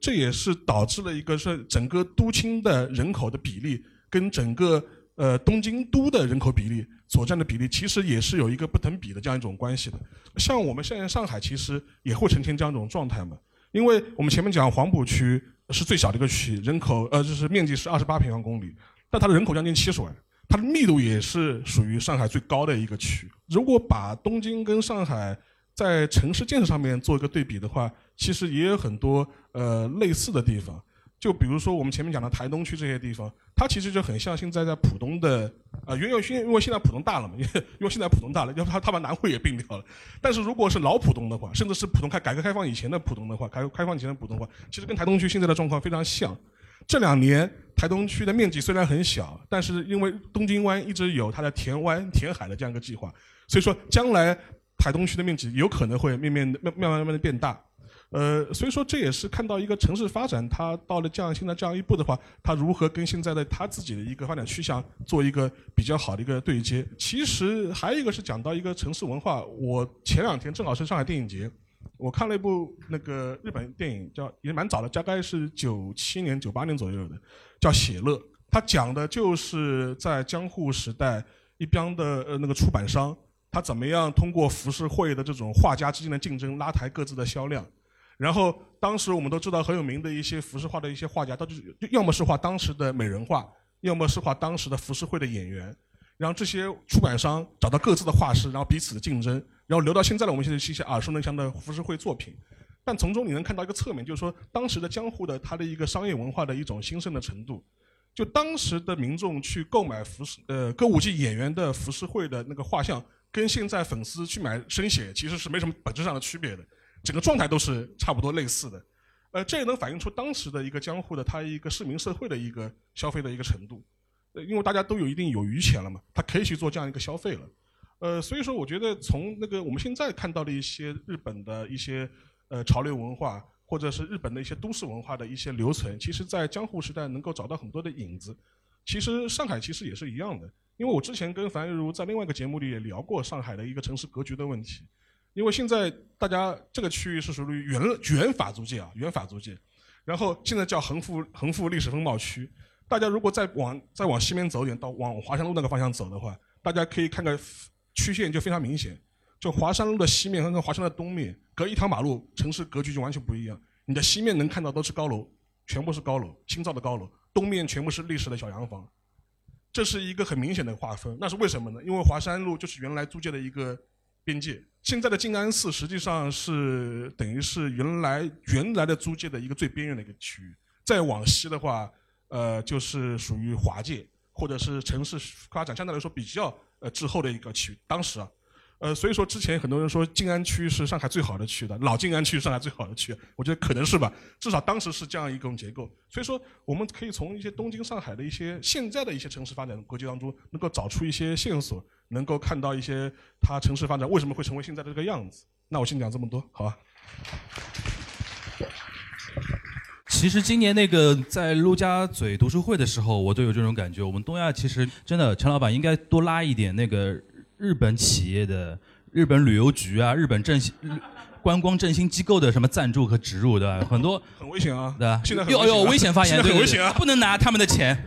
这也是导致了一个是整个都厅的人口的比例跟整个呃东京都的人口比例所占的比例，其实也是有一个不等比的这样一种关系的。像我们现在上海其实也会呈现这样一种状态嘛，因为我们前面讲黄浦区是最小的一个区，人口呃就是面积是二十八平方公里，但它的人口将近七十万，它的密度也是属于上海最高的一个区。如果把东京跟上海在城市建设上面做一个对比的话，其实也有很多呃类似的地方。就比如说我们前面讲的台东区这些地方，它其实就很像现在在浦东的，呃，因为现因为现在浦东大了嘛，因为因为现在浦东大了，要不他他把南汇也并掉了。但是如果是老浦东的话，甚至是浦东开改革开放以前的浦东的话，改革开放以前的浦东的话，其实跟台东区现在的状况非常像。这两年台东区的面积虽然很小，但是因为东京湾一直有它的填湾填海的这样一个计划，所以说将来台东区的面积有可能会面面慢慢慢慢的变大。呃，所以说这也是看到一个城市发展，它到了这样现在这样一步的话，它如何跟现在的它自己的一个发展趋向做一个比较好的一个对接。其实还有一个是讲到一个城市文化，我前两天正好是上海电影节，我看了一部那个日本电影，叫也蛮早的，大概是九七年、九八年左右的，叫《写乐》，它讲的就是在江户时代一帮的呃那个出版商，他怎么样通过浮世绘的这种画家之间的竞争，拉抬各自的销量。然后当时我们都知道很有名的一些浮世画的一些画家，他就是要么是画当时的美人画，要么是画当时的浮世绘的演员。然后这些出版商找到各自的画师，然后彼此的竞争，然后留到现在的我们现在是一些耳熟能详的浮世绘作品。但从中你能看到一个侧面，就是说当时的江户的它的一个商业文化的一种兴盛的程度。就当时的民众去购买浮世呃歌舞伎演员的浮世绘的那个画像，跟现在粉丝去买生写其实是没什么本质上的区别的。整个状态都是差不多类似的，呃，这也能反映出当时的一个江户的它一个市民社会的一个消费的一个程度，呃，因为大家都有一定有余钱了嘛，他可以去做这样一个消费了，呃，所以说我觉得从那个我们现在看到的一些日本的一些呃潮流文化，或者是日本的一些都市文化的一些留存，其实在江户时代能够找到很多的影子。其实上海其实也是一样的，因为我之前跟樊玉茹在另外一个节目里也聊过上海的一个城市格局的问题。因为现在大家这个区域是属于原原法租界啊，原法租界，然后现在叫横幅横幅历史风貌区。大家如果再往再往西面走一点，到往华山路那个方向走的话，大家可以看个曲线就非常明显。就华山路的西面和跟华山的东面隔一条马路，城市格局就完全不一样。你的西面能看到都是高楼，全部是高楼，新造的高楼；东面全部是历史的小洋房。这是一个很明显的划分。那是为什么呢？因为华山路就是原来租界的一个边界。现在的静安寺实际上是等于是原来原来的租界的一个最边缘的一个区域，再往西的话，呃，就是属于华界或者是城市发展相对来说比较呃滞后的一个区域。当时啊。呃，所以说之前很多人说静安区是上海最好的区的，老静安区是上海最好的区，我觉得可能是吧，至少当时是这样一种结构。所以说，我们可以从一些东京、上海的一些现在的一些城市发展的格局当中，能够找出一些线索，能够看到一些它城市发展为什么会成为现在的这个样子。那我先讲这么多，好吧？其实今年那个在陆家嘴读书会的时候，我都有这种感觉。我们东亚其实真的，陈老板应该多拉一点那个。日本企业的日本旅游局啊，日本振兴观光振兴机构的什么赞助和植入，对吧？很多很危险啊，对吧？现在有有危险发言，很危险啊，不能拿他们的钱，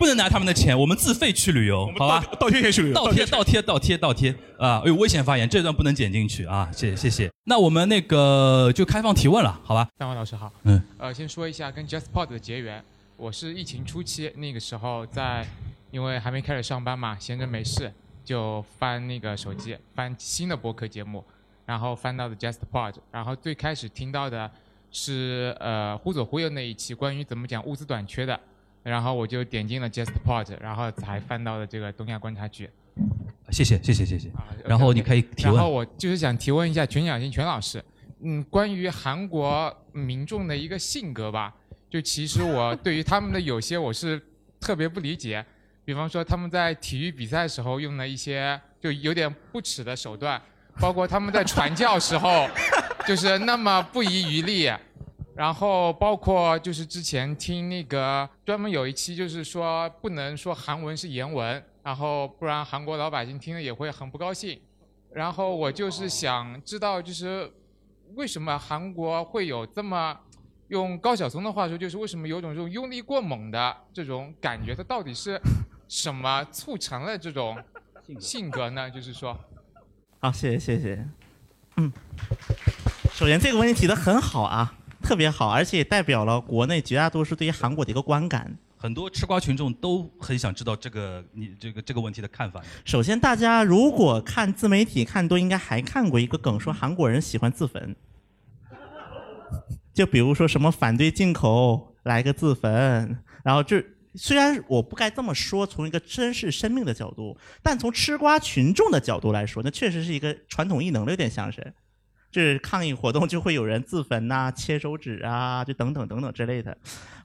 不能拿他们的钱，我们自费去旅游，好吧？倒贴去旅游，倒贴倒贴倒贴倒贴啊！有危险发言，这段不能剪进去啊！谢谢谢谢。那我们那个就开放提问了，好吧？三位老师好，嗯，呃，先说一下跟 JustPod 的结缘，我是疫情初期那个时候在。因为还没开始上班嘛，闲着没事就翻那个手机，翻新的播客节目，然后翻到的 JustPod，然后最开始听到的是呃忽左忽右那一期关于怎么讲物资短缺的，然后我就点进了 JustPod，然后才翻到了这个东亚观察局。谢谢谢谢谢谢。然后你可以提问。然后我就是想提问一下全小新全老师，嗯，关于韩国民众的一个性格吧，就其实我对于他们的有些我是特别不理解。比方说他们在体育比赛时候用的一些就有点不耻的手段，包括他们在传教时候，就是那么不遗余力，然后包括就是之前听那个专门有一期就是说不能说韩文是言文，然后不然韩国老百姓听了也会很不高兴。然后我就是想知道就是为什么韩国会有这么用高晓松的话说就是为什么有种这种用力过猛的这种感觉，它到底是？什么促成了这种性格呢？就是说，好，谢谢谢谢。嗯，首先这个问题提的很好啊，特别好，而且也代表了国内绝大多数对于韩国的一个观感。很多吃瓜群众都很想知道这个你这个这个问题的看法。首先，大家如果看自媒体看多，应该还看过一个梗，说韩国人喜欢自焚。就比如说什么反对进口，来个自焚，然后这虽然我不该这么说，从一个珍视生命的角度，但从吃瓜群众的角度来说，那确实是一个传统异能的，有点像是。就是抗议活动就会有人自焚呐、切手指啊，就等等等等之类的，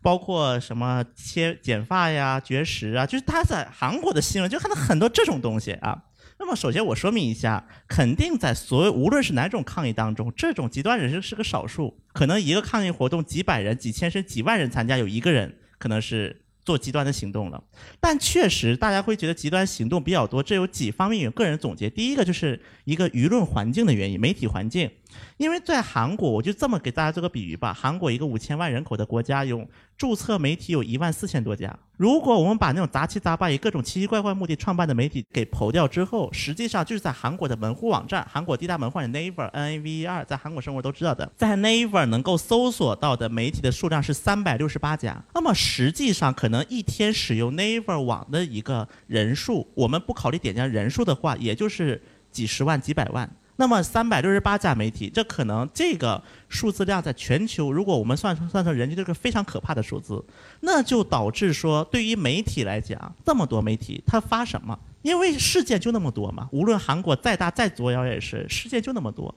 包括什么切剪发呀、绝食啊，就是他在韩国的新闻就看到很多这种东西啊。那么首先我说明一下，肯定在所有无论是哪种抗议当中，这种极端人士是个少数，可能一个抗议活动几百人、几千甚至几万人参加，有一个人可能是。做极端的行动了，但确实大家会觉得极端行动比较多，这有几方面有。个人总结，第一个就是一个舆论环境的原因，媒体环境。因为在韩国，我就这么给大家做个比喻吧，韩国一个五千万人口的国家，有注册媒体有一万四千多家。如果我们把那种杂七杂八以各种奇奇怪怪目的创办的媒体给刨掉之后，实际上就是在韩国的门户网站，韩国第一大门户网站 Naver N A V E R，在韩国生活都知道的，在 Naver 能够搜索到的媒体的数量是三百六十八家。那么实际上可能一天使用 Naver 网的一个人数，我们不考虑点击人数的话，也就是几十万、几百万。那么三百六十八家媒体，这可能这个数字量在全球，如果我们算算成人均，这个非常可怕的数字，那就导致说，对于媒体来讲，这么多媒体，它发什么？因为事件就那么多嘛，无论韩国再大再作妖也是，事件就那么多，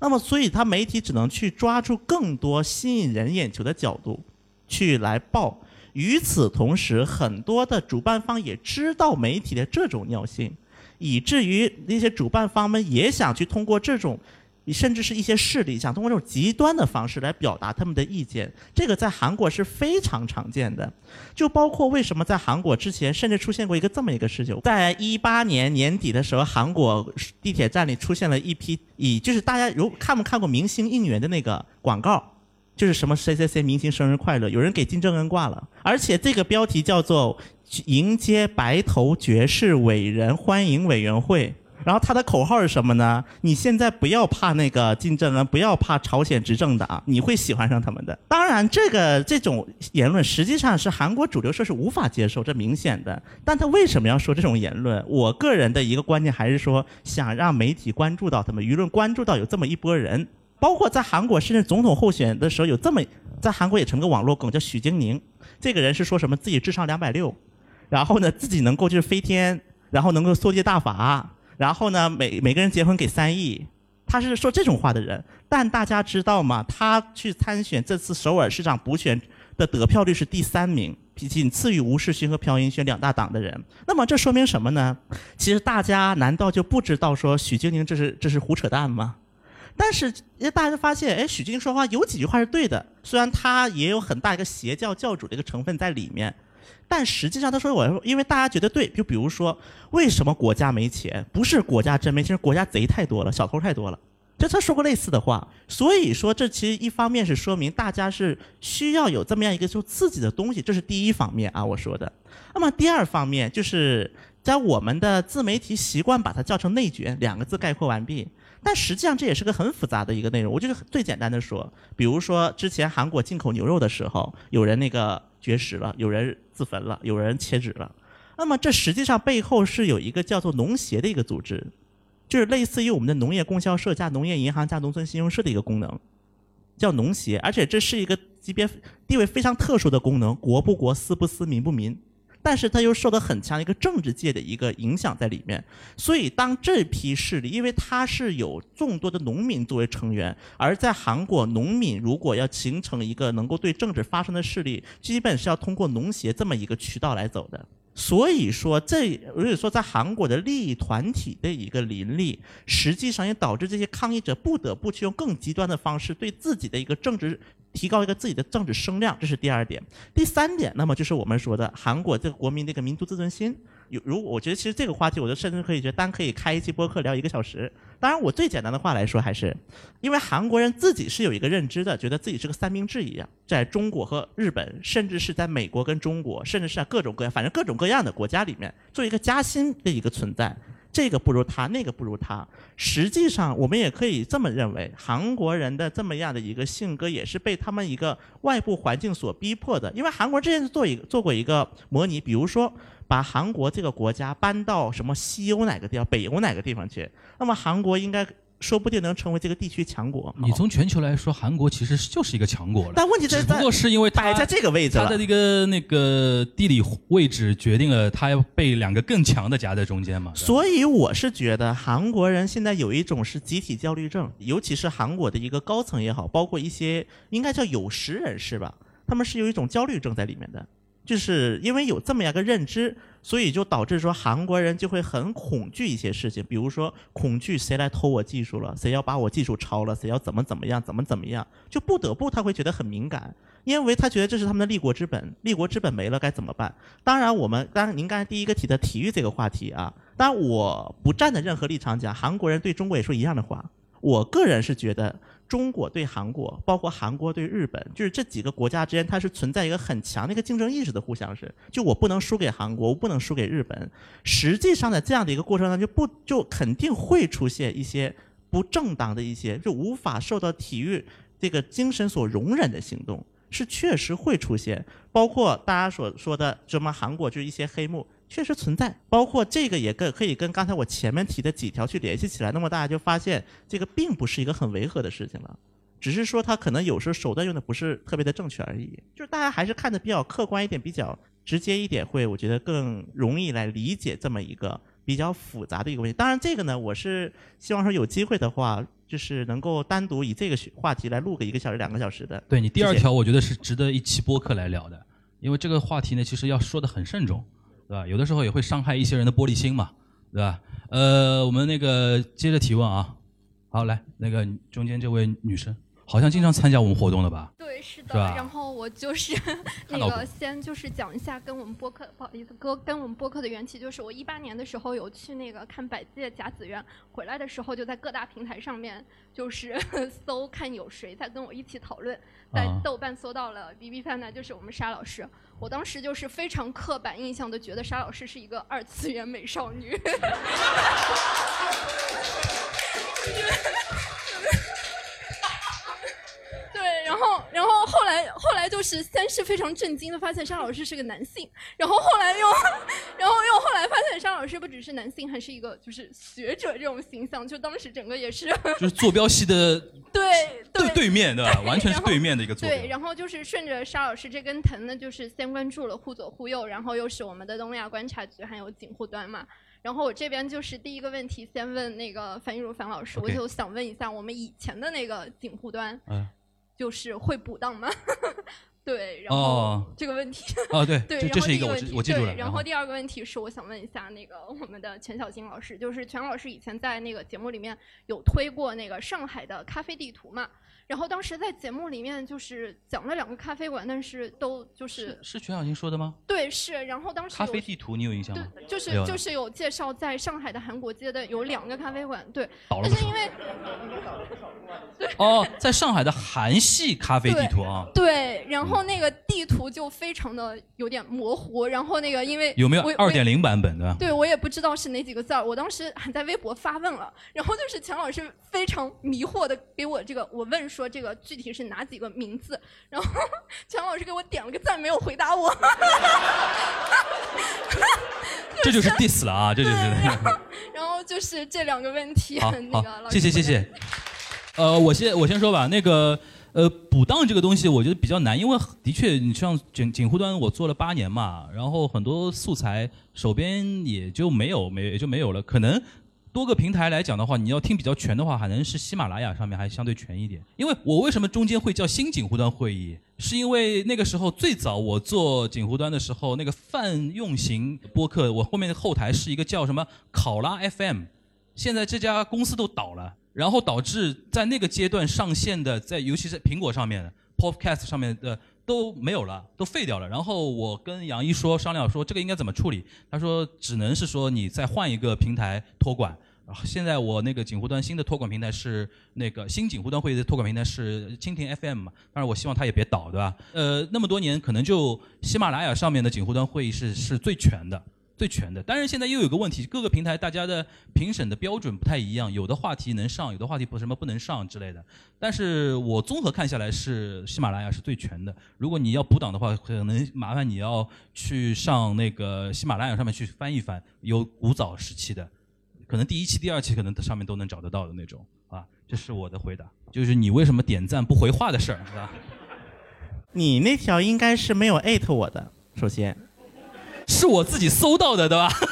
那么所以它媒体只能去抓住更多吸引人眼球的角度，去来报。与此同时，很多的主办方也知道媒体的这种尿性。以至于那些主办方们也想去通过这种，甚至是一些势力想通过这种极端的方式来表达他们的意见。这个在韩国是非常常见的，就包括为什么在韩国之前甚至出现过一个这么一个事情，在一八年年底的时候，韩国地铁站里出现了一批以就是大家如看没看过明星应援的那个广告，就是什么谁谁谁明星生日快乐，有人给金正恩挂了，而且这个标题叫做。迎接白头爵士伟人，欢迎委员会。然后他的口号是什么呢？你现在不要怕那个金正恩，不要怕朝鲜执政党，你会喜欢上他们的。当然，这个这种言论实际上是韩国主流社是无法接受，这明显的。但他为什么要说这种言论？我个人的一个观念还是说，想让媒体关注到他们，舆论关注到有这么一波人。包括在韩国，甚至总统候选的时候，有这么在韩国也成个网络梗，叫许晶宁。这个人是说什么自己智商两百六。然后呢，自己能够就是飞天，然后能够缩接大法，然后呢，每每个人结婚给三亿，他是说这种话的人。但大家知道吗？他去参选这次首尔市长补选的得票率是第三名，仅次于吴世勋和朴英勋两大党的人。那么这说明什么呢？其实大家难道就不知道说许晶宁这是这是胡扯淡吗？但是大家发现，哎，许晶宁说话有几句话是对的，虽然他也有很大一个邪教教主的一个成分在里面。但实际上，他说我因为大家觉得对，就比如说，为什么国家没钱？不是国家真没钱，是国家贼太多了，小偷太多了。就他说过类似的话，所以说这其实一方面是说明大家是需要有这么样一个就刺激的东西，这是第一方面啊，我说的。那么第二方面就是在我们的自媒体习惯把它叫成内卷，两个字概括完毕。但实际上这也是个很复杂的一个内容。我就是最简单的说，比如说之前韩国进口牛肉的时候，有人那个绝食了，有人自焚了，有人切纸了。那么这实际上背后是有一个叫做农协的一个组织，就是类似于我们的农业供销社加农业银行加农村信用社的一个功能，叫农协。而且这是一个级别地位非常特殊的功能，国不国，私不私，民不民。但是他又受到很强一个政治界的一个影响在里面，所以当这批势力，因为他是有众多的农民作为成员，而在韩国，农民如果要形成一个能够对政治发生的势力，基本是要通过农协这么一个渠道来走的。所以说，这所以说在韩国的利益团体的一个林立，实际上也导致这些抗议者不得不去用更极端的方式对自己的一个政治。提高一个自己的政治声量，这是第二点。第三点，那么就是我们说的韩国这个国民的一个民族自尊心。有，如果我觉得其实这个话题，我就甚至可以觉得单可以开一期播客聊一个小时。当然，我最简单的话来说，还是因为韩国人自己是有一个认知的，觉得自己是个三明治一样，在中国和日本，甚至是在美国跟中国，甚至是在各种各样，反正各种各样的国家里面，做一个加薪的一个存在。这个不如他，那个不如他。实际上，我们也可以这么认为，韩国人的这么样的一个性格，也是被他们一个外部环境所逼迫的。因为韩国之前是做一做过一个模拟，比如说把韩国这个国家搬到什么西欧哪个地方、北欧哪个地方去，那么韩国应该说不定能成为这个地区强国。你从全球来说，韩国其实就是一个强国了，但问题在只不过是因为它摆在这个位置了它的。一个那个地理位置决定了它要被两个更强的夹在中间嘛。所以我是觉得韩国人现在有一种是集体焦虑症，尤其是韩国的一个高层也好，包括一些应该叫有识人士吧，他们是有一种焦虑症在里面的，就是因为有这么样一个认知，所以就导致说韩国人就会很恐惧一些事情，比如说恐惧谁来偷我技术了，谁要把我技术抄了，谁要怎么怎么样，怎么怎么样，就不得不他会觉得很敏感。因为他觉得这是他们的立国之本，立国之本没了该怎么办？当然，我们当然您刚才第一个提的体育这个话题啊，当然我不站在任何立场讲，韩国人对中国也说一样的话。我个人是觉得，中国对韩国，包括韩国对日本，就是这几个国家之间，它是存在一个很强的一个竞争意识的，互相是，就我不能输给韩国，我不能输给日本。实际上，在这样的一个过程当中，就不就肯定会出现一些不正当的一些，就无法受到体育这个精神所容忍的行动。是确实会出现，包括大家所说的什么韩国就是一些黑幕，确实存在。包括这个也跟可以跟刚才我前面提的几条去联系起来，那么大家就发现这个并不是一个很违和的事情了，只是说他可能有时候手段用的不是特别的正确而已。就是大家还是看的比较客观一点，比较直接一点，会我觉得更容易来理解这么一个比较复杂的一个问题。当然，这个呢，我是希望说有机会的话，就是能够单独以这个话题来录个一个小时、两个小时的。对你第二条，我觉得是值得一期播客来聊的，因为这个话题呢，其实要说的很慎重，对吧？有的时候也会伤害一些人的玻璃心嘛，对吧？呃，我们那个接着提问啊，好，来，那个中间这位女生，好像经常参加我们活动的吧？对，是的。然后我就是 那个先就是讲一下跟我们播客，不好意思，跟跟我们播客的缘起，就是我一八年的时候有去那个看百界甲子园，回来的时候就在各大平台上面就是 搜看有谁在跟我一起讨论，在啊豆瓣搜到了 B B 范呢，就是我们沙老师。我当时就是非常刻板印象的觉得沙老师是一个二次元美少女。对，然后，然后后来，后来就是先是非常震惊的发现沙老师是个男性，然后后来又，然后又后来发现沙老师不只是男性，还是一个就是学者这种形象，就当时整个也是就是坐标系的对对对面，对吧？对 完全是对面的一个坐标。对，然后就是顺着沙老师这根藤呢，就是先关注了忽左忽右，然后又是我们的东亚观察局，还有警护端嘛。然后我这边就是第一个问题，先问那个樊玉茹樊老师我就想问一下，我们以前的那个警护端，嗯就是会补档吗？对，然后哦这个问题，哦，对，对，这然这是一个我记我记住了。对，然后第二个问题是，我想问一下那个我们的全小金老师，就是全老师以前在那个节目里面有推过那个上海的咖啡地图嘛？然后当时在节目里面就是讲了两个咖啡馆，但是都就是是全小新说的吗？对是，然后当时有咖啡地图你有印象吗？对，就是就是有介绍在上海的韩国街的有两个咖啡馆，对，但是因为哦，在上海的韩系咖啡地图啊，对，然后那个地图就非常的有点模糊，然后那个因为有没有我二点零版本的？对，我也不知道是哪几个字儿，我当时还在微博发问了，然后就是钱老师非常迷惑的给我这个，我问说这个具体是哪几个名字，然后 强老师给我点了个赞，没有回答我。这就是 diss 了啊，这就是。然后就是这两个问题，好那个好，老师谢谢谢谢。呃，我先我先说吧，那个呃补档这个东西，我觉得比较难，因为的确你像警警护端我做了八年嘛，然后很多素材手边也就没有没也就没有了，可能。多个平台来讲的话，你要听比较全的话，可能是喜马拉雅上面还相对全一点。因为我为什么中间会叫新警护端会议，是因为那个时候最早我做警护端的时候，那个泛用型播客，我后面的后台是一个叫什么考拉 FM，现在这家公司都倒了，然后导致在那个阶段上线的，在尤其是苹果上面的 Podcast 上面的都没有了，都废掉了。然后我跟杨一说商量说这个应该怎么处理，他说只能是说你再换一个平台托管。现在我那个锦湖端新的托管平台是那个新锦湖端会议的托管平台是蜻蜓 FM 嘛，当然我希望它也别倒，对吧？呃，那么多年可能就喜马拉雅上面的锦湖端会议是是最全的。最全的，当然现在又有个问题，各个平台大家的评审的标准不太一样，有的话题能上，有的话题不什么不能上之类的。但是我综合看下来是喜马拉雅是最全的。如果你要补档的话，可能麻烦你要去上那个喜马拉雅上面去翻一翻，有古早时期的，可能第一期、第二期可能上面都能找得到的那种。啊，这是我的回答，就是你为什么点赞不回话的事儿，是吧？你那条应该是没有艾特我的，首先是我自己搜到的，对吧？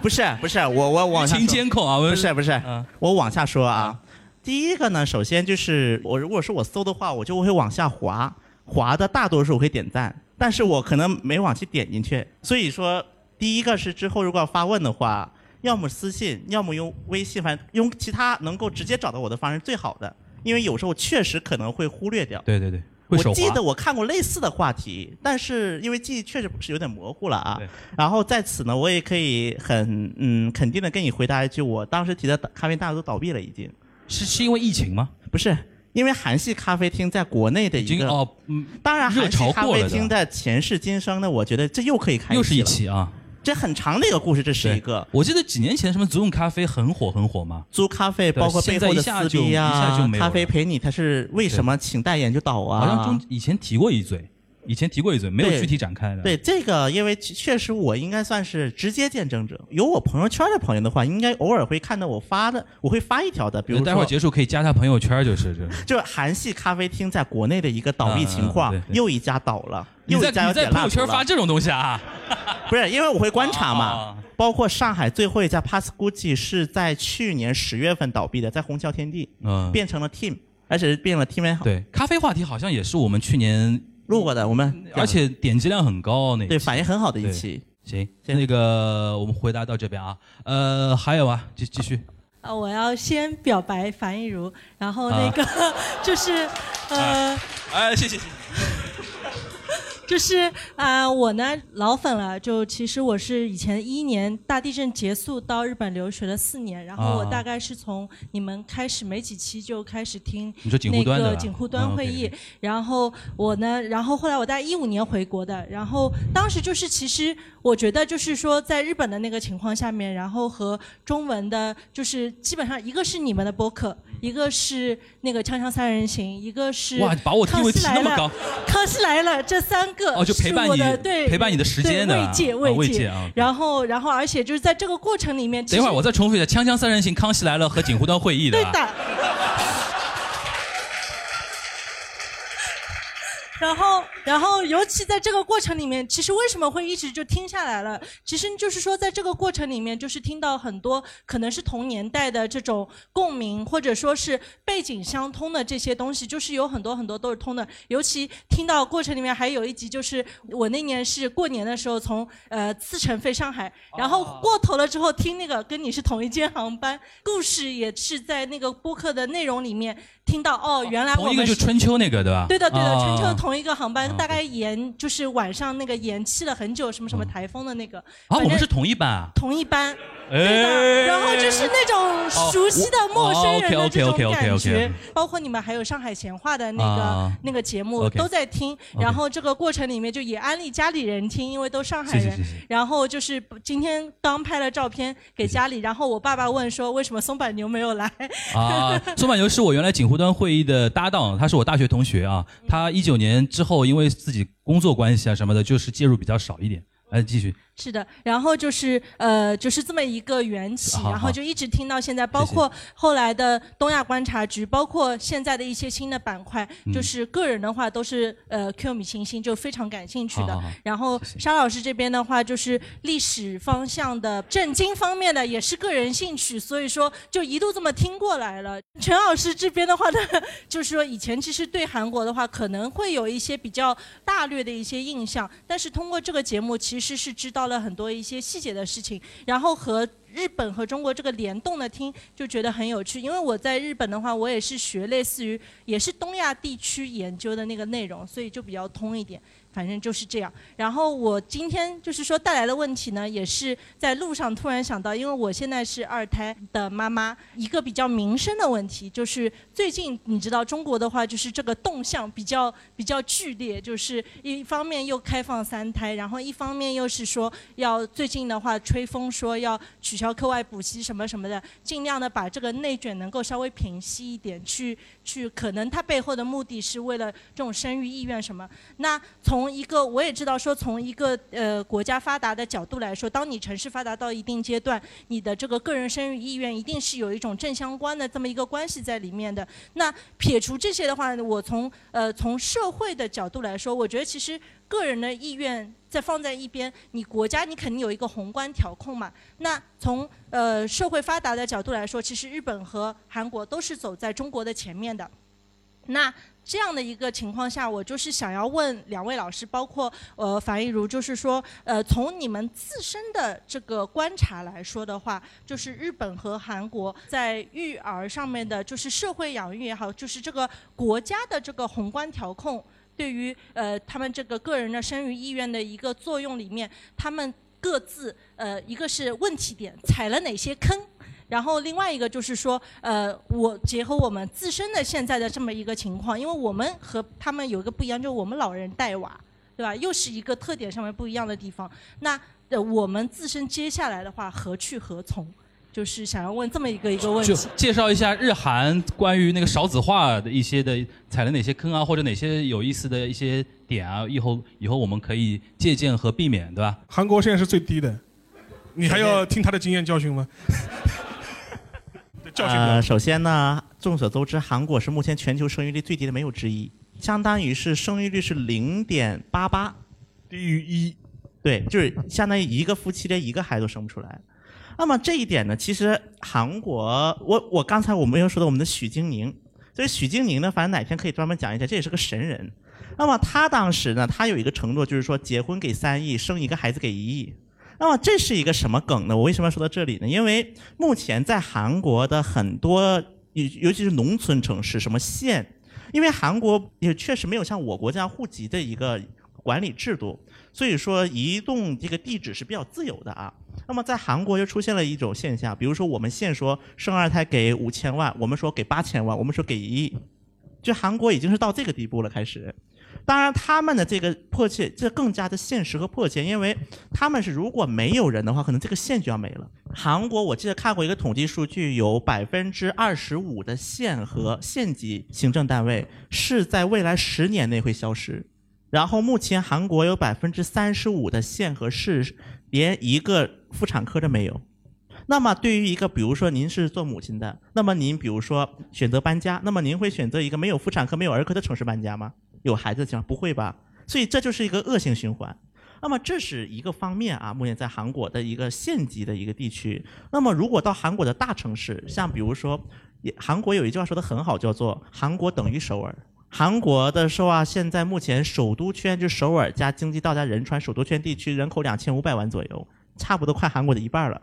不是不是，我我往下舆情说监控啊，不是不是，嗯我往下说啊。第一个呢，首先就是我如果是我搜的话，我就会往下滑，滑的大多数我会点赞，但是我可能没往去点进去。所以说，第一个是之后如果要发问的话，要么私信，要么用微信，反正用其他能够直接找到我的方式最好的，因为有时候确实可能会忽略掉。对对对，我记得我看过类似的话题，但是因为记忆确实是有点模糊了啊。然后在此呢，我也可以很嗯肯定的跟你回答一句，我当时提的咖啡大都倒闭了，已经是是因为疫情吗？不是。因为韩系咖啡厅在国内的一个哦，嗯，当然韩系咖啡厅的前世今生呢，我觉得这又可以开又是一啊。这很长的一个故事，这是一个我记得几年前什么足用咖啡很火很火嘛，租咖啡，包括背后的撕逼呀、一下就没咖啡陪你，它是为什么请代言就倒啊？好像中以前提过一嘴，以前提过一嘴，没有具体展开的。对这个，因为确确实我应该算是直接见证者。有我朋友圈的朋友的话，应该偶尔会看到我发的，我会发一条的，比如说待会儿结束可以加他朋友圈，就是这。就是韩系咖啡厅在国内的一个倒闭情况，又一家倒了，你在你在朋友圈发这种东西啊？不是因为我会观察嘛。哦包括上海最后一家 Pass Gucci 是在去年十月份倒闭的，在虹桥天地嗯，变成了 Team，而且是变了 Team 对，咖啡话题好像也是我们去年，录过的，我们而且点击量很高那一对反应很好的一期。行，行那个我们回答到这边啊，呃，还有啊，继继续，啊，我要先表白樊亦茹，然后那个、就是呃。哎，谢谢谢谢。就是啊、我呢老粉了，就其实我是以前一一年大地震结束到日本留学了四年，然后我啊。大概是从你们开始没几期就开始听那个警护端嗯会议，然后我呢，然后后来我大概一五年回国的，然后当时就是其实我觉得就是说在日本的那个情况下面，然后和中文的，就是基本上一个是你们的播客，一个是那个锵锵三人行，一个是哇，把我地位提那么高，康熙来了这三个哦就陪伴你陪伴你的时间的慰藉啊慰藉慰藉啊然后然后而且就是在这个过程里面，等一会儿我再重复一下，《锵锵三人行》、《康熙来了》和锦湖端会议的？对的。然后，然后，尤其在这个过程里面，其实为什么会一直就听下来了？其实就是说，在这个过程里面，就是听到很多可能是同年代的这种共鸣，或者说是背景相通的这些东西，就是有很多很多都是通的。尤其听到过程里面还有一集，就是我那年是过年的时候从呃次城飞上海，然后过头了之后听那个跟你是同一间航班，故事也是在那个播客的内容里面听到哦，原来我们同一个就是春秋那个对吧？对的，对的，啊春秋同一个航班，啊大概延就是晚上那个延期了很久，什么什么台风的那个。啊，我们是同一班啊。同一班，哎对的。然后就是那种熟悉的陌生人的这种感觉包括你们还有上海闲话的那个啊那个节目都在听，然后这个过程里面就也安利家里人听，因为都上海人。然后就是今天刚拍了照片给家里，然后我爸爸问说为什么松柏牛没有来？啊，松柏牛是我原来锦湖端会议的搭档，他是我大学同学啊。他一九年之后因为自己工作关系啊什么的，就是介入比较少一点。来继续，是的，然后就是呃，就是这么一个缘起，好好然后就一直听到现在，包括后来的东亚观察局，包括现在的一些新的板块，嗯。就是个人的话都是呃 Q 米星星就非常感兴趣的。好好好。然后沙老师这边的话，就是历史方向的、震惊方面的也是个人兴趣，所以说就一路这么听过来了。陈老师这边的话呢，就是说以前其实对韩国的话可能会有一些比较大略的一些印象，但是通过这个节目其实是知道了了很多一些细节的事情，然后和。日本和中国这个联动的听就觉得很有趣，因为我在日本的话，我也是学类似于也是东亚地区研究的那个内容，所以就比较通一点。反正就是这样。然后我今天就是说带来的问题呢，也是在路上突然想到，因为我现在是二胎的妈妈，一个比较民生的问题，就是最近你知道中国的话，就是这个动向比较比较剧烈，就是一方面又开放三胎，然后一方面又是说要最近的话吹风说要取消课外补习什么什么的，尽量的把这个内卷能够稍微平息一点，去去可能它背后的目的是为了这种生育意愿什么。那从一个我也知道说，从一个呃国家发达的角度来说，当你城市发达到一定阶段，你的这个个人生育意愿一定是有一种正相关的这么一个关系在里面的。那撇除这些的话，我从呃从社会的角度来说，我觉得其实个人的意愿再放在一边，你国家你肯定有一个宏观调控嘛。那从呃社会发达的角度来说，其实日本和韩国都是走在中国的前面的。那这样的一个情况下，我就是想要问两位老师，包括呃樊亦茹，就是说，呃，从你们自身的这个观察来说的话，就是日本和韩国在育儿上面的，就是社会养育也好，就是这个国家的这个宏观调控，对于呃他们这个个人的生育意愿的一个作用里面，他们各自呃一个是问题点，踩了哪些坑？然后另外一个就是说，呃，我结合我们自身的现在的这么一个情况，因为我们和他们有一个不一样，就是我们老人带娃，对吧？又是一个特点上面不一样的地方。那呃，我们自身接下来的话何去何从？就是想要问这么一个一个问就题。介绍一下日韩关于那个少子化的一些的踩了哪些坑啊，或者哪些有意思的一些点啊，以后以后我们可以借鉴和避免，对吧？韩国现在是最低的，你还要听他的经验教训吗？教训呃，首先呢，众所周知，韩国是目前全球生育率最低的没有之一，相当于是生育率是零点八八，低于一。对，就是相当于一个夫妻连一个孩子都生不出来。那么这一点呢，其实韩国，我我刚才我没有说到我们的许晶宁，所以许晶宁呢，反正哪天可以专门讲一下，这也是个神人。那么他当时呢，他有一个承诺，就是说结婚给三亿，生一个孩子给一亿。那么这是一个什么梗呢？我为什么要说到这里呢？因为目前在韩国的很多，尤尤其是农村城市，什么县，因为韩国也确实没有像我国这样户籍的一个管理制度，所以说移动这个地址是比较自由的啊。那么在韩国又出现了一种现象，比如说我们县说生二胎给五千万，我们说给八千万，我们说给一亿，就韩国已经是到这个地步了，开始。当然，他们的这个迫切，这更加的现实和迫切，因为他们是如果没有人的话，可能这个县就要没了。韩国我记得看过一个统计数据，有百分之二十五的县和县级行政单位是在未来十年内会消失。然后目前韩国有百分之三十五的县和市连一个妇产科都没有。那么对于一个，比如说您是做母亲的，那么您比如说选择搬家，那么您会选择一个没有妇产科、没有儿科的城市搬家吗？有孩子的情况不会吧？所以这就是一个恶性循环。那么这是一个方面啊，目前在韩国的一个县级的一个地区。那么如果到韩国的大城市，像比如说，韩国有一句话说的很好，叫做“韩国等于首尔”。韩国的说啊，现在目前首都圈就首尔加经济道加仁川首都圈地区人口两千五百万左右，差不多快韩国的一半了。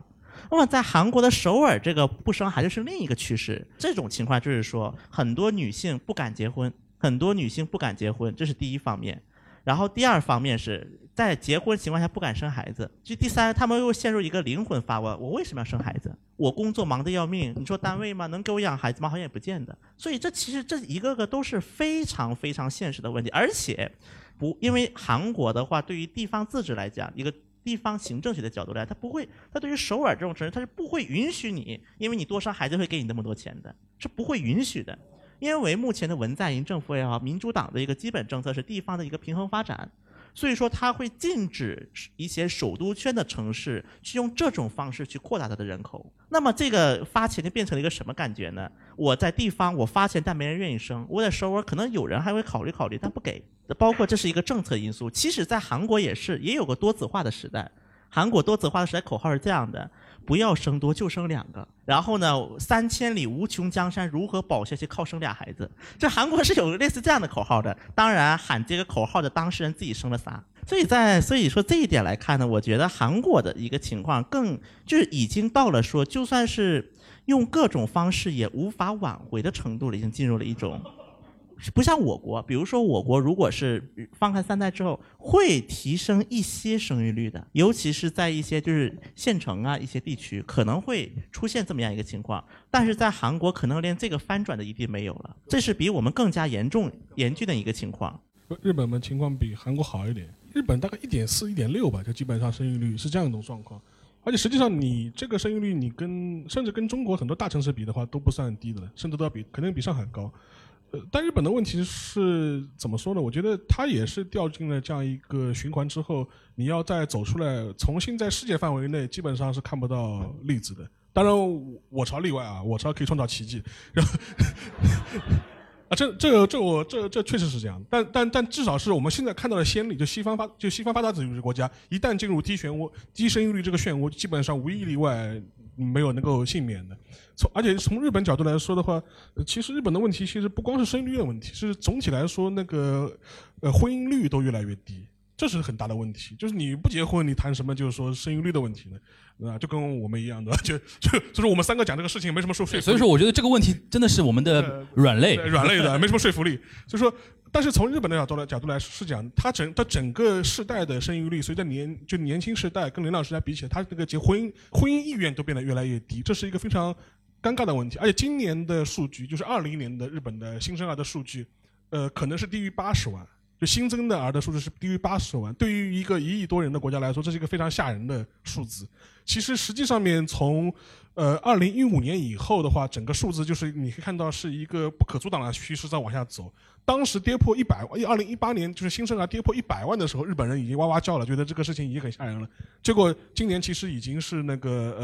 那么在韩国的首尔，这个不生孩子是另一个趋势。这种情况就是说，很多女性不敢结婚，很多女性不敢结婚，这是第一方面。然后第二方面是在结婚情况下不敢生孩子。就第三，他们又陷入一个灵魂发问：我为什么要生孩子？我工作忙得要命，你说单位吗？能给我养孩子吗？好像也不见得。所以这其实这一个个都是非常非常现实的问题，而且不因为韩国的话，对于地方自治来讲，一个地方行政学的角度来，它不会，它对于首尔这种城市，它是不会允许你，因为你多生孩子会给你那么多钱的，是不会允许的。因为目前的文在寅政府也好，民主党的一个基本政策是地方的一个平衡发展，所以说它会禁止一些首都圈的城市去用这种方式去扩大它的人口。那么这个发钱就变成了一个什么感觉呢？我在地方我发钱，但没人愿意生；我在首尔可能有人还会考虑考虑，但不给。包括这是一个政策因素。其实，在韩国也是，也有个多子化的时代。韩国多子化的时代口号是这样的：不要生多，就生两个。然后呢，三千里无穷江山，如何保下去？靠生俩孩子。这韩国是有个类似这样的口号的。当然，喊这个口号的当事人自己生了仨。所以在所以说这一点来看呢，我觉得韩国的一个情况更就是已经到了说，就算是用各种方式也无法挽回的程度了，已经进入了一种。不像我国，比如说我国如果是放开三胎之后，会提升一些生育率的，尤其是在一些就是县城啊一些地区，可能会出现这么样一个情况。但是在韩国，可能连这个翻转的余地没有了，这是比我们更加严重严峻的一个情况。日本的情况比韩国好一点，日本大概一点四、一点六吧，就基本上生育率是这样一种状况。而且实际上你这个生育率，你跟甚至跟中国很多大城市比的话都不算低的了，甚至都要比肯定比上海高。呃，但日本的问题是怎么说呢？我觉得它也是掉进了这样一个循环之后，你要再走出来，重新在世界范围内基本上是看不到例子的。当然，我朝例外啊，我朝可以创造奇迹。然后啊，这这个这我这这确实是这样，但但但至少是我们现在看到的先例，就西方发就西方发达主义国家，一旦进入低漩涡、低生育率这个漩涡，基本上无一例外没有能够幸免的。从而且从日本角度来说的话，呃其实日本的问题其实不光是生育率的问题，是总体来说那个呃婚姻率都越来越低，这是很大的问题。就是你不结婚，你谈什么就是说生育率的问题呢？啊，就跟我们一样的，就就就是我们三个讲这个事情没什么说说服力。所以说，我觉得这个问题真的是我们的软肋，软肋的，没什么说服力。所以说，但是从日本的角度来角度来是讲，它整它整个世代的生育率，随着年就年轻时代跟年老时代比起来，它这个结婚婚姻意愿都变得越来越低，这是一个非常尴尬的问题。而且今年的数据，就是二零年的日本的新生儿的数据，呃，可能是低于八十万。就新增的儿的数字是低于八十万，对于一个一亿多人的国家来说，这是一个非常吓人的数字。其实实际上面从呃二零一五年以后的话，整个数字就是你可以看到是一个不可阻挡的趋势在往下走。当时跌破一百万，二零一八年就是新生儿跌破一百万的时候，日本人已经哇哇叫了，觉得这个事情已经很吓人了。结果今年其实已经是那个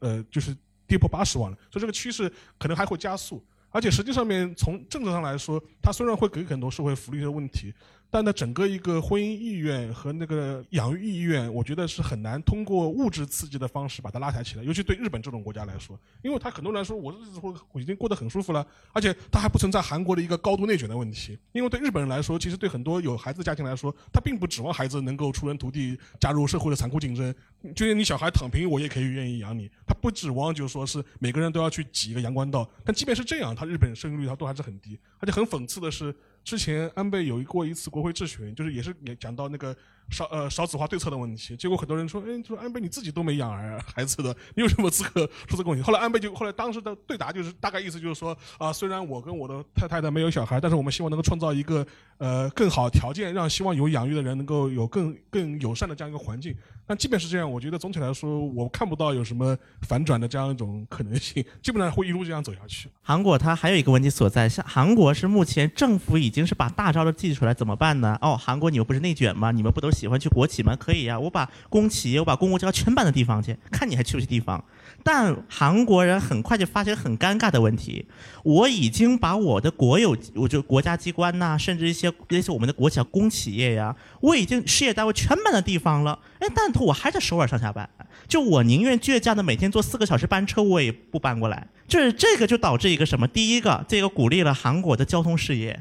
呃呃，就是跌破八十万了，所以这个趋势可能还会加速。而且实际上面从政策上来说，它虽然会给很多社会福利的问题，但呢，整个一个婚姻意愿和那个养育意愿，我觉得是很难通过物质刺激的方式把它拉抬起来。尤其对日本这种国家来说，因为他很多人说，我日子过我已经过得很舒服了，而且他还不存在韩国的一个高度内卷的问题。因为对日本人来说，其实对很多有孩子家庭来说，他并不指望孩子能够出人头地，加入社会的残酷竞争。就是你小孩躺平，我也可以愿意养你。他不指望就是说是每个人都要去挤一个阳关道。但即便是这样，他日本生育率他都还是很低。而且很讽刺的是，之前安倍有过一次国会质询，就是也是也讲到那个少呃少子化对策的问题。结果很多人说，哎，说安倍你自己都没养儿孩子的，你有什么资格说这个问题？后来安倍就后来当时的对答就是大概意思就是说啊、虽然我跟我的太太的没有小孩，但是我们希望能够创造一个呃更好条件，让希望有养育的人能够有更更友善的这样一个环境。但即便是这样，我觉得总体来说，我看不到有什么反转的这样一种可能性，基本上会一路这样走下去。韩国它还有一个问题所在，像韩国是目前政府已经是把大招都祭出来，怎么办呢？哦，韩国你们不是内卷吗？你们不都喜欢去国企吗？可以呀、我把公企业，我把公共机关全搬到地方去，看你还去不去地方。但韩国人很快就发现很尴尬的问题，我已经把我的国有，我就国家机关呐、甚至一些类似我们的国企啊、公企业呀、我已经事业单位全搬到地方了，哎，但我还在首尔上下班，就我宁愿倔强的每天坐四个小时班车，我也不搬过来。就是这个就导致一个什么？第一个，这个鼓励了韩国的交通事业。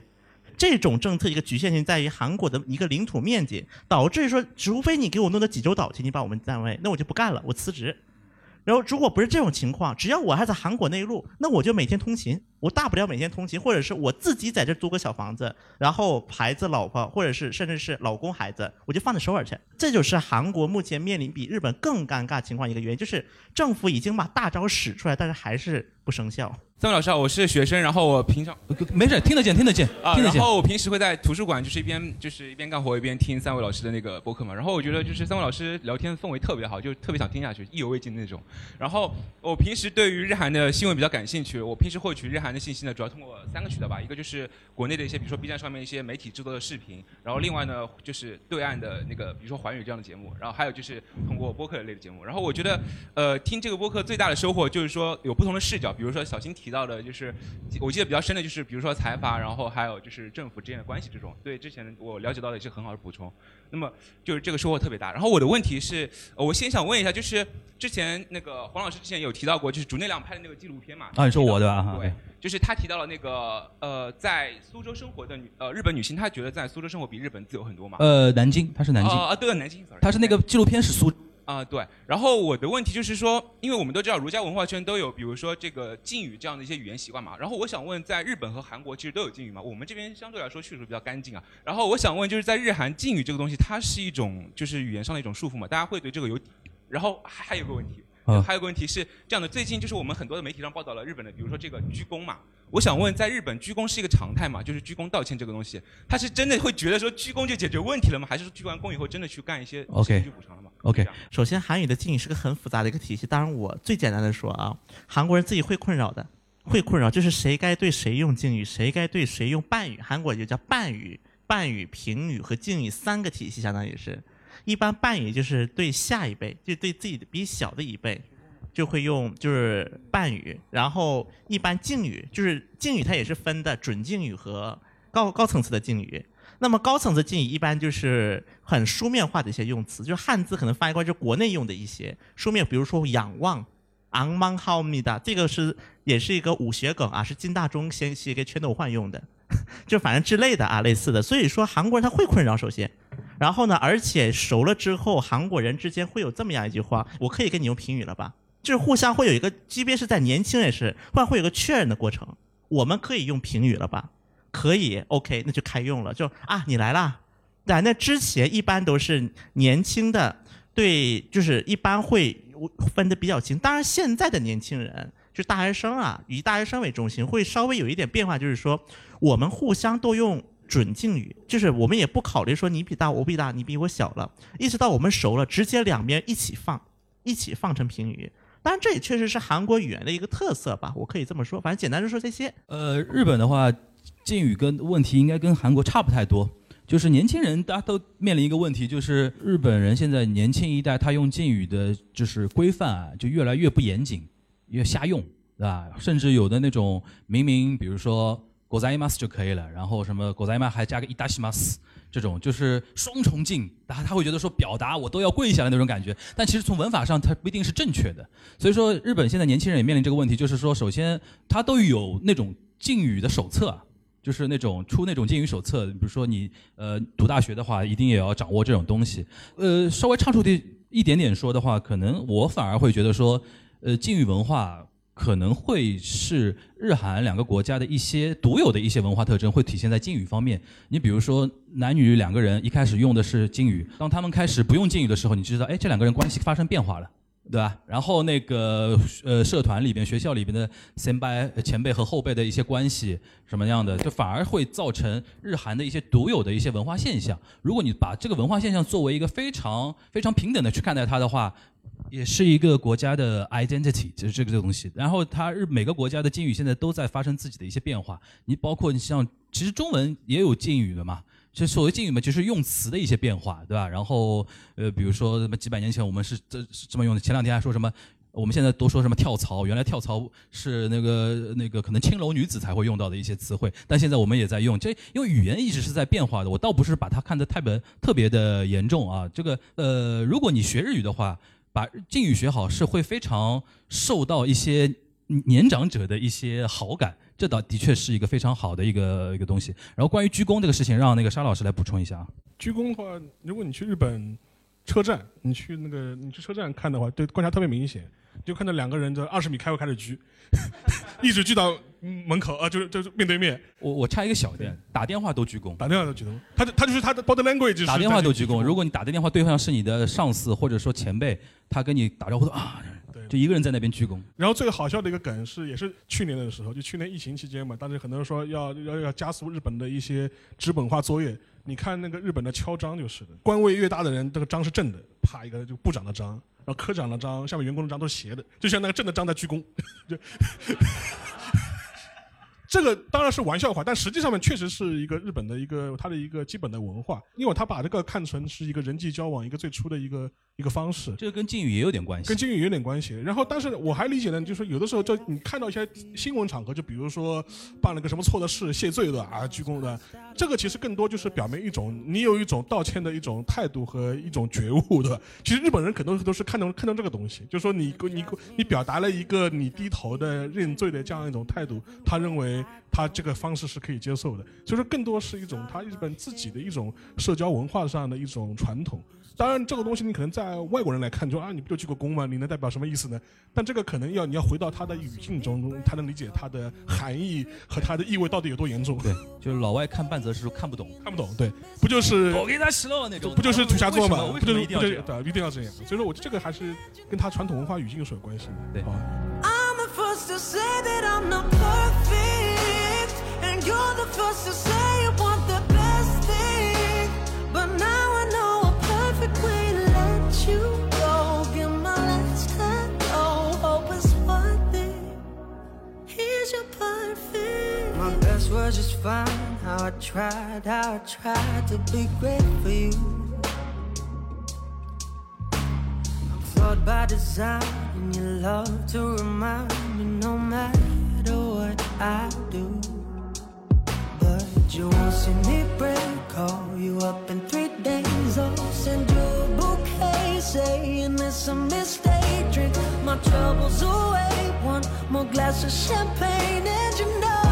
这种政策一个局限性在于韩国的一个领土面积，导致说，除非你给我弄到济州岛去，你把我们占位，那我就不干了，我辞职。然后如果不是这种情况，只要我还在韩国内陆，那我就每天通勤，我大不了每天通勤，或者是我自己在这租个小房子，然后孩子、老婆，或者是甚至是老公、孩子，我就放在首尔去。这就是韩国目前面临比日本更尴尬情况一个原因，就是政府已经把大招使出来，但是还是不生效。三位老师好，我是学生，然后我平常没事，听得见，听得见，啊，听得见。然后我平时会在图书馆，就是一边就是一边干活一边听三位老师的那个播客嘛。然后我觉得就是三位老师聊天氛围特别好，就特别想听下去，意犹未尽的那种。然后我平时对于日韩的新闻比较感兴趣，我平时获取日韩的信息呢，主要通过三个渠道吧，一个就是国内的一些，比如说 B 站上面一些媒体制作的视频，然后另外呢就是对岸的那个，比如说环宇这样的节目，然后还有就是通过播客类的节目。然后我觉得，呃，听这个播客最大的收获就是说有不同的视角，比如说小新提到的，就是我记得比较深的就是，比如说财阀，然后还有就是政府之间的关系这种，对之前我了解到的也是很好的补充。那么就是这个收获特别大。然后我的问题是，呃我先想问一下，就是之前那个黄老师之前有提到过，就是竹内亮拍的那个纪录片嘛？啊，你说我对吧？哈对，就是他提到了那个呃，在苏州生活的女呃日本女性，她觉得在苏州生活比日本自由很多嘛？呃，南京，她是南京啊啊，对，南京他是那个纪录片是苏啊，对。然后我的问题就是说，因为我们都知道儒家文化圈都有，比如说这个敬语这样的一些语言习惯嘛。然后我想问，在日本和韩国其实都有敬语嘛？我们这边相对来说叙述比较干净啊。然后我想问，就是在日韩敬语这个东西，它是一种就是语言上的一种束缚嘛？大家会对这个有？然后还还有个问题。啊还有个问题是这样的，最近就是我们很多的媒体上报道了日本的，比如说这个鞠躬嘛，我想问，在日本鞠躬是一个常态吗？就是鞠躬道歉这个东西，他是真的会觉得说鞠躬就解决问题了吗？还是说鞠完躬以后真的去干一些 OK 去补偿了吗 OK，首先韩语的敬语是个很复杂的一个体系，当然我最简单的说啊，韩国人自己会困扰的，会困扰就是谁该对谁用敬语，谁该对谁用半语，韩国就叫半语、半语、平语和敬语三个体系，相当于是，一般半语就是对下一辈，就对自己的比小的一辈。就会用就是半语，然后一般敬语就是敬语，它也是分的准敬语和高高层次的敬语。那么高层次敬语一般就是很书面化的一些用词，就是汉字可能翻译过来就国内用的一些书面，比如说仰望、昂 mang 好咪的，这个是也是一个武学梗啊，是金大中先写给全斗焕用的，就反正之类的啊，类似的。所以说韩国人他会困扰，首先，然后呢，而且熟了之后，韩国人之间会有这么样一句话，我可以跟你用平语了吧？就是互相会有一个，即便是在年轻也是，忽然会有个确认的过程。我们可以用平语了吧？可以，OK，那就开用了。就啊，你来啦。在，那之前一般都是年轻的，对，就是一般会分的比较清。当然，现在的年轻人就大学生啊，以大学生为中心，会稍微有一点变化，就是说我们互相都用准敬语，就是我们也不考虑说你比大我比大，你比我小了，一直到我们熟了，直接两边一起放，一起放成平语。当然，这也确实是韩国语言的一个特色吧，我可以这么说。反正简单就说这些。呃，日本的话，敬语跟问题应该跟韩国差不太多。就是年轻人大家都面临一个问题，就是日本人现在年轻一代他用敬语的，就是规范啊，就越来越不严谨，越瞎用，对吧？甚至有的那种明明比如说“ございます”就可以了，然后什么“ございます”还加个“いたします”。 这种就是双重敬，他他会觉得说表达我都要跪下来那种感觉，但其实从文法上它不一定是正确的。所以说日本现在年轻人也面临这个问题，就是说首先他都有那种敬语的手册，就是那种出那种敬语手册，比如说你呃读大学的话，一定也要掌握这种东西。呃，稍微畅出的一点点说的话，可能我反而会觉得说，呃敬语文化。可能会是日韩两个国家的一些独有的一些文化特征，会体现在敬语方面。你比如说，男女两个人一开始用的是敬语，当他们开始不用敬语的时候，你就知道，哎，这两个人关系发生变化了，对吧？然后那个呃，社团里边、学校里边的先辈、前辈和后辈的一些关系什么样的，就反而会造成日韩的一些独有的一些文化现象。如果你把这个文化现象作为一个非常非常平等的去看待它的话，也是一个国家的 identity，就是这个这个东西。然后它日每个国家的敬语现在都在发生自己的一些变化。你包括你像，其实中文也有敬语的嘛。就所谓敬语嘛，就是用词的一些变化，对吧？然后呃，比如说什么几百年前我们是这这么用的。前两天还说什么，我们现在都说什么跳槽，原来跳槽是那个那个可能青楼女子才会用到的一些词汇，但现在我们也在用。这因为语言一直是在变化的，我倒不是把它看得太本特别的严重啊。这个呃，如果你学日语的话。把敬语学好是会非常受到一些年长者的一些好感，这倒的确是一个非常好的一个一个东西。然后关于鞠躬这个事情，让那个沙老师来补充一下啊。鞠躬的话，如果你去日本车站，你去那个你去车站看的话，对观察特别明显，就看到两个人在二十米开外开始鞠，一直鞠到门口啊，就是就是面对面。我我插一个小点，打电话都鞠躬，打电话都鞠躬，他他就是他的 body language。打电话都鞠躬，如果你打的电话对象是你的上司或者说前辈。他跟你打招呼啊，就一个人在那边鞠躬。然后最好笑的一个梗是，也是去年的时候，就去年疫情期间嘛，当时很多人说要要要加速日本的一些纸本化作业。你看那个日本的敲章就是的，官位越大的人，这个章是正的，啪一个就部长的章，然后科长的章，下面员工的章都是斜的，就像那个正的章在鞠躬。就 这个当然是玩笑话，但实际上面确实是一个日本的一个它的一个基本的文化，因为他把这个看成是一个人际交往一个最初的一个一个方式。这个跟敬语也有点关系。跟敬语有点关系。然后，但是我还理解呢，就是有的时候就你看到一些新闻场合，就比如说办了个什么错的事谢罪的啊鞠躬的，这个其实更多就是表明一种你有一种道歉的一种态度和一种觉悟的。其实日本人很多都是看到看到这个东西，就是说你你你表达了一个你低头的认罪的这样一种态度，他认为。他这个方式是可以接受的，所以说更多是一种他日本自己的一种社交文化上的一种传统。当然，这个东西你可能在外国人来看，说啊，你不就鞠个躬吗？你能代表什么意思呢？但这个可能要你要回到他的语境中，他能理解它的含义和他的意味到底有多严重。对，就是老外看半泽直树看不懂，看不懂。对，不就是我给他洗了那种，不就是土下座吗？不就是一定要对，一定要这样。所以说我这个还是跟他传统文化语境是有关系的。对。好。Was just fine. Here's your perfect feel. My best words is fine. How I tried, how I tried to be great for you. I'm flawed by design, and you love to remind me no matter what I do. You won't see me break, call you up in three days. I'll send you a bouquet, saying it's a mistake. Drink my troubles away, one more glass of champagne, and you know.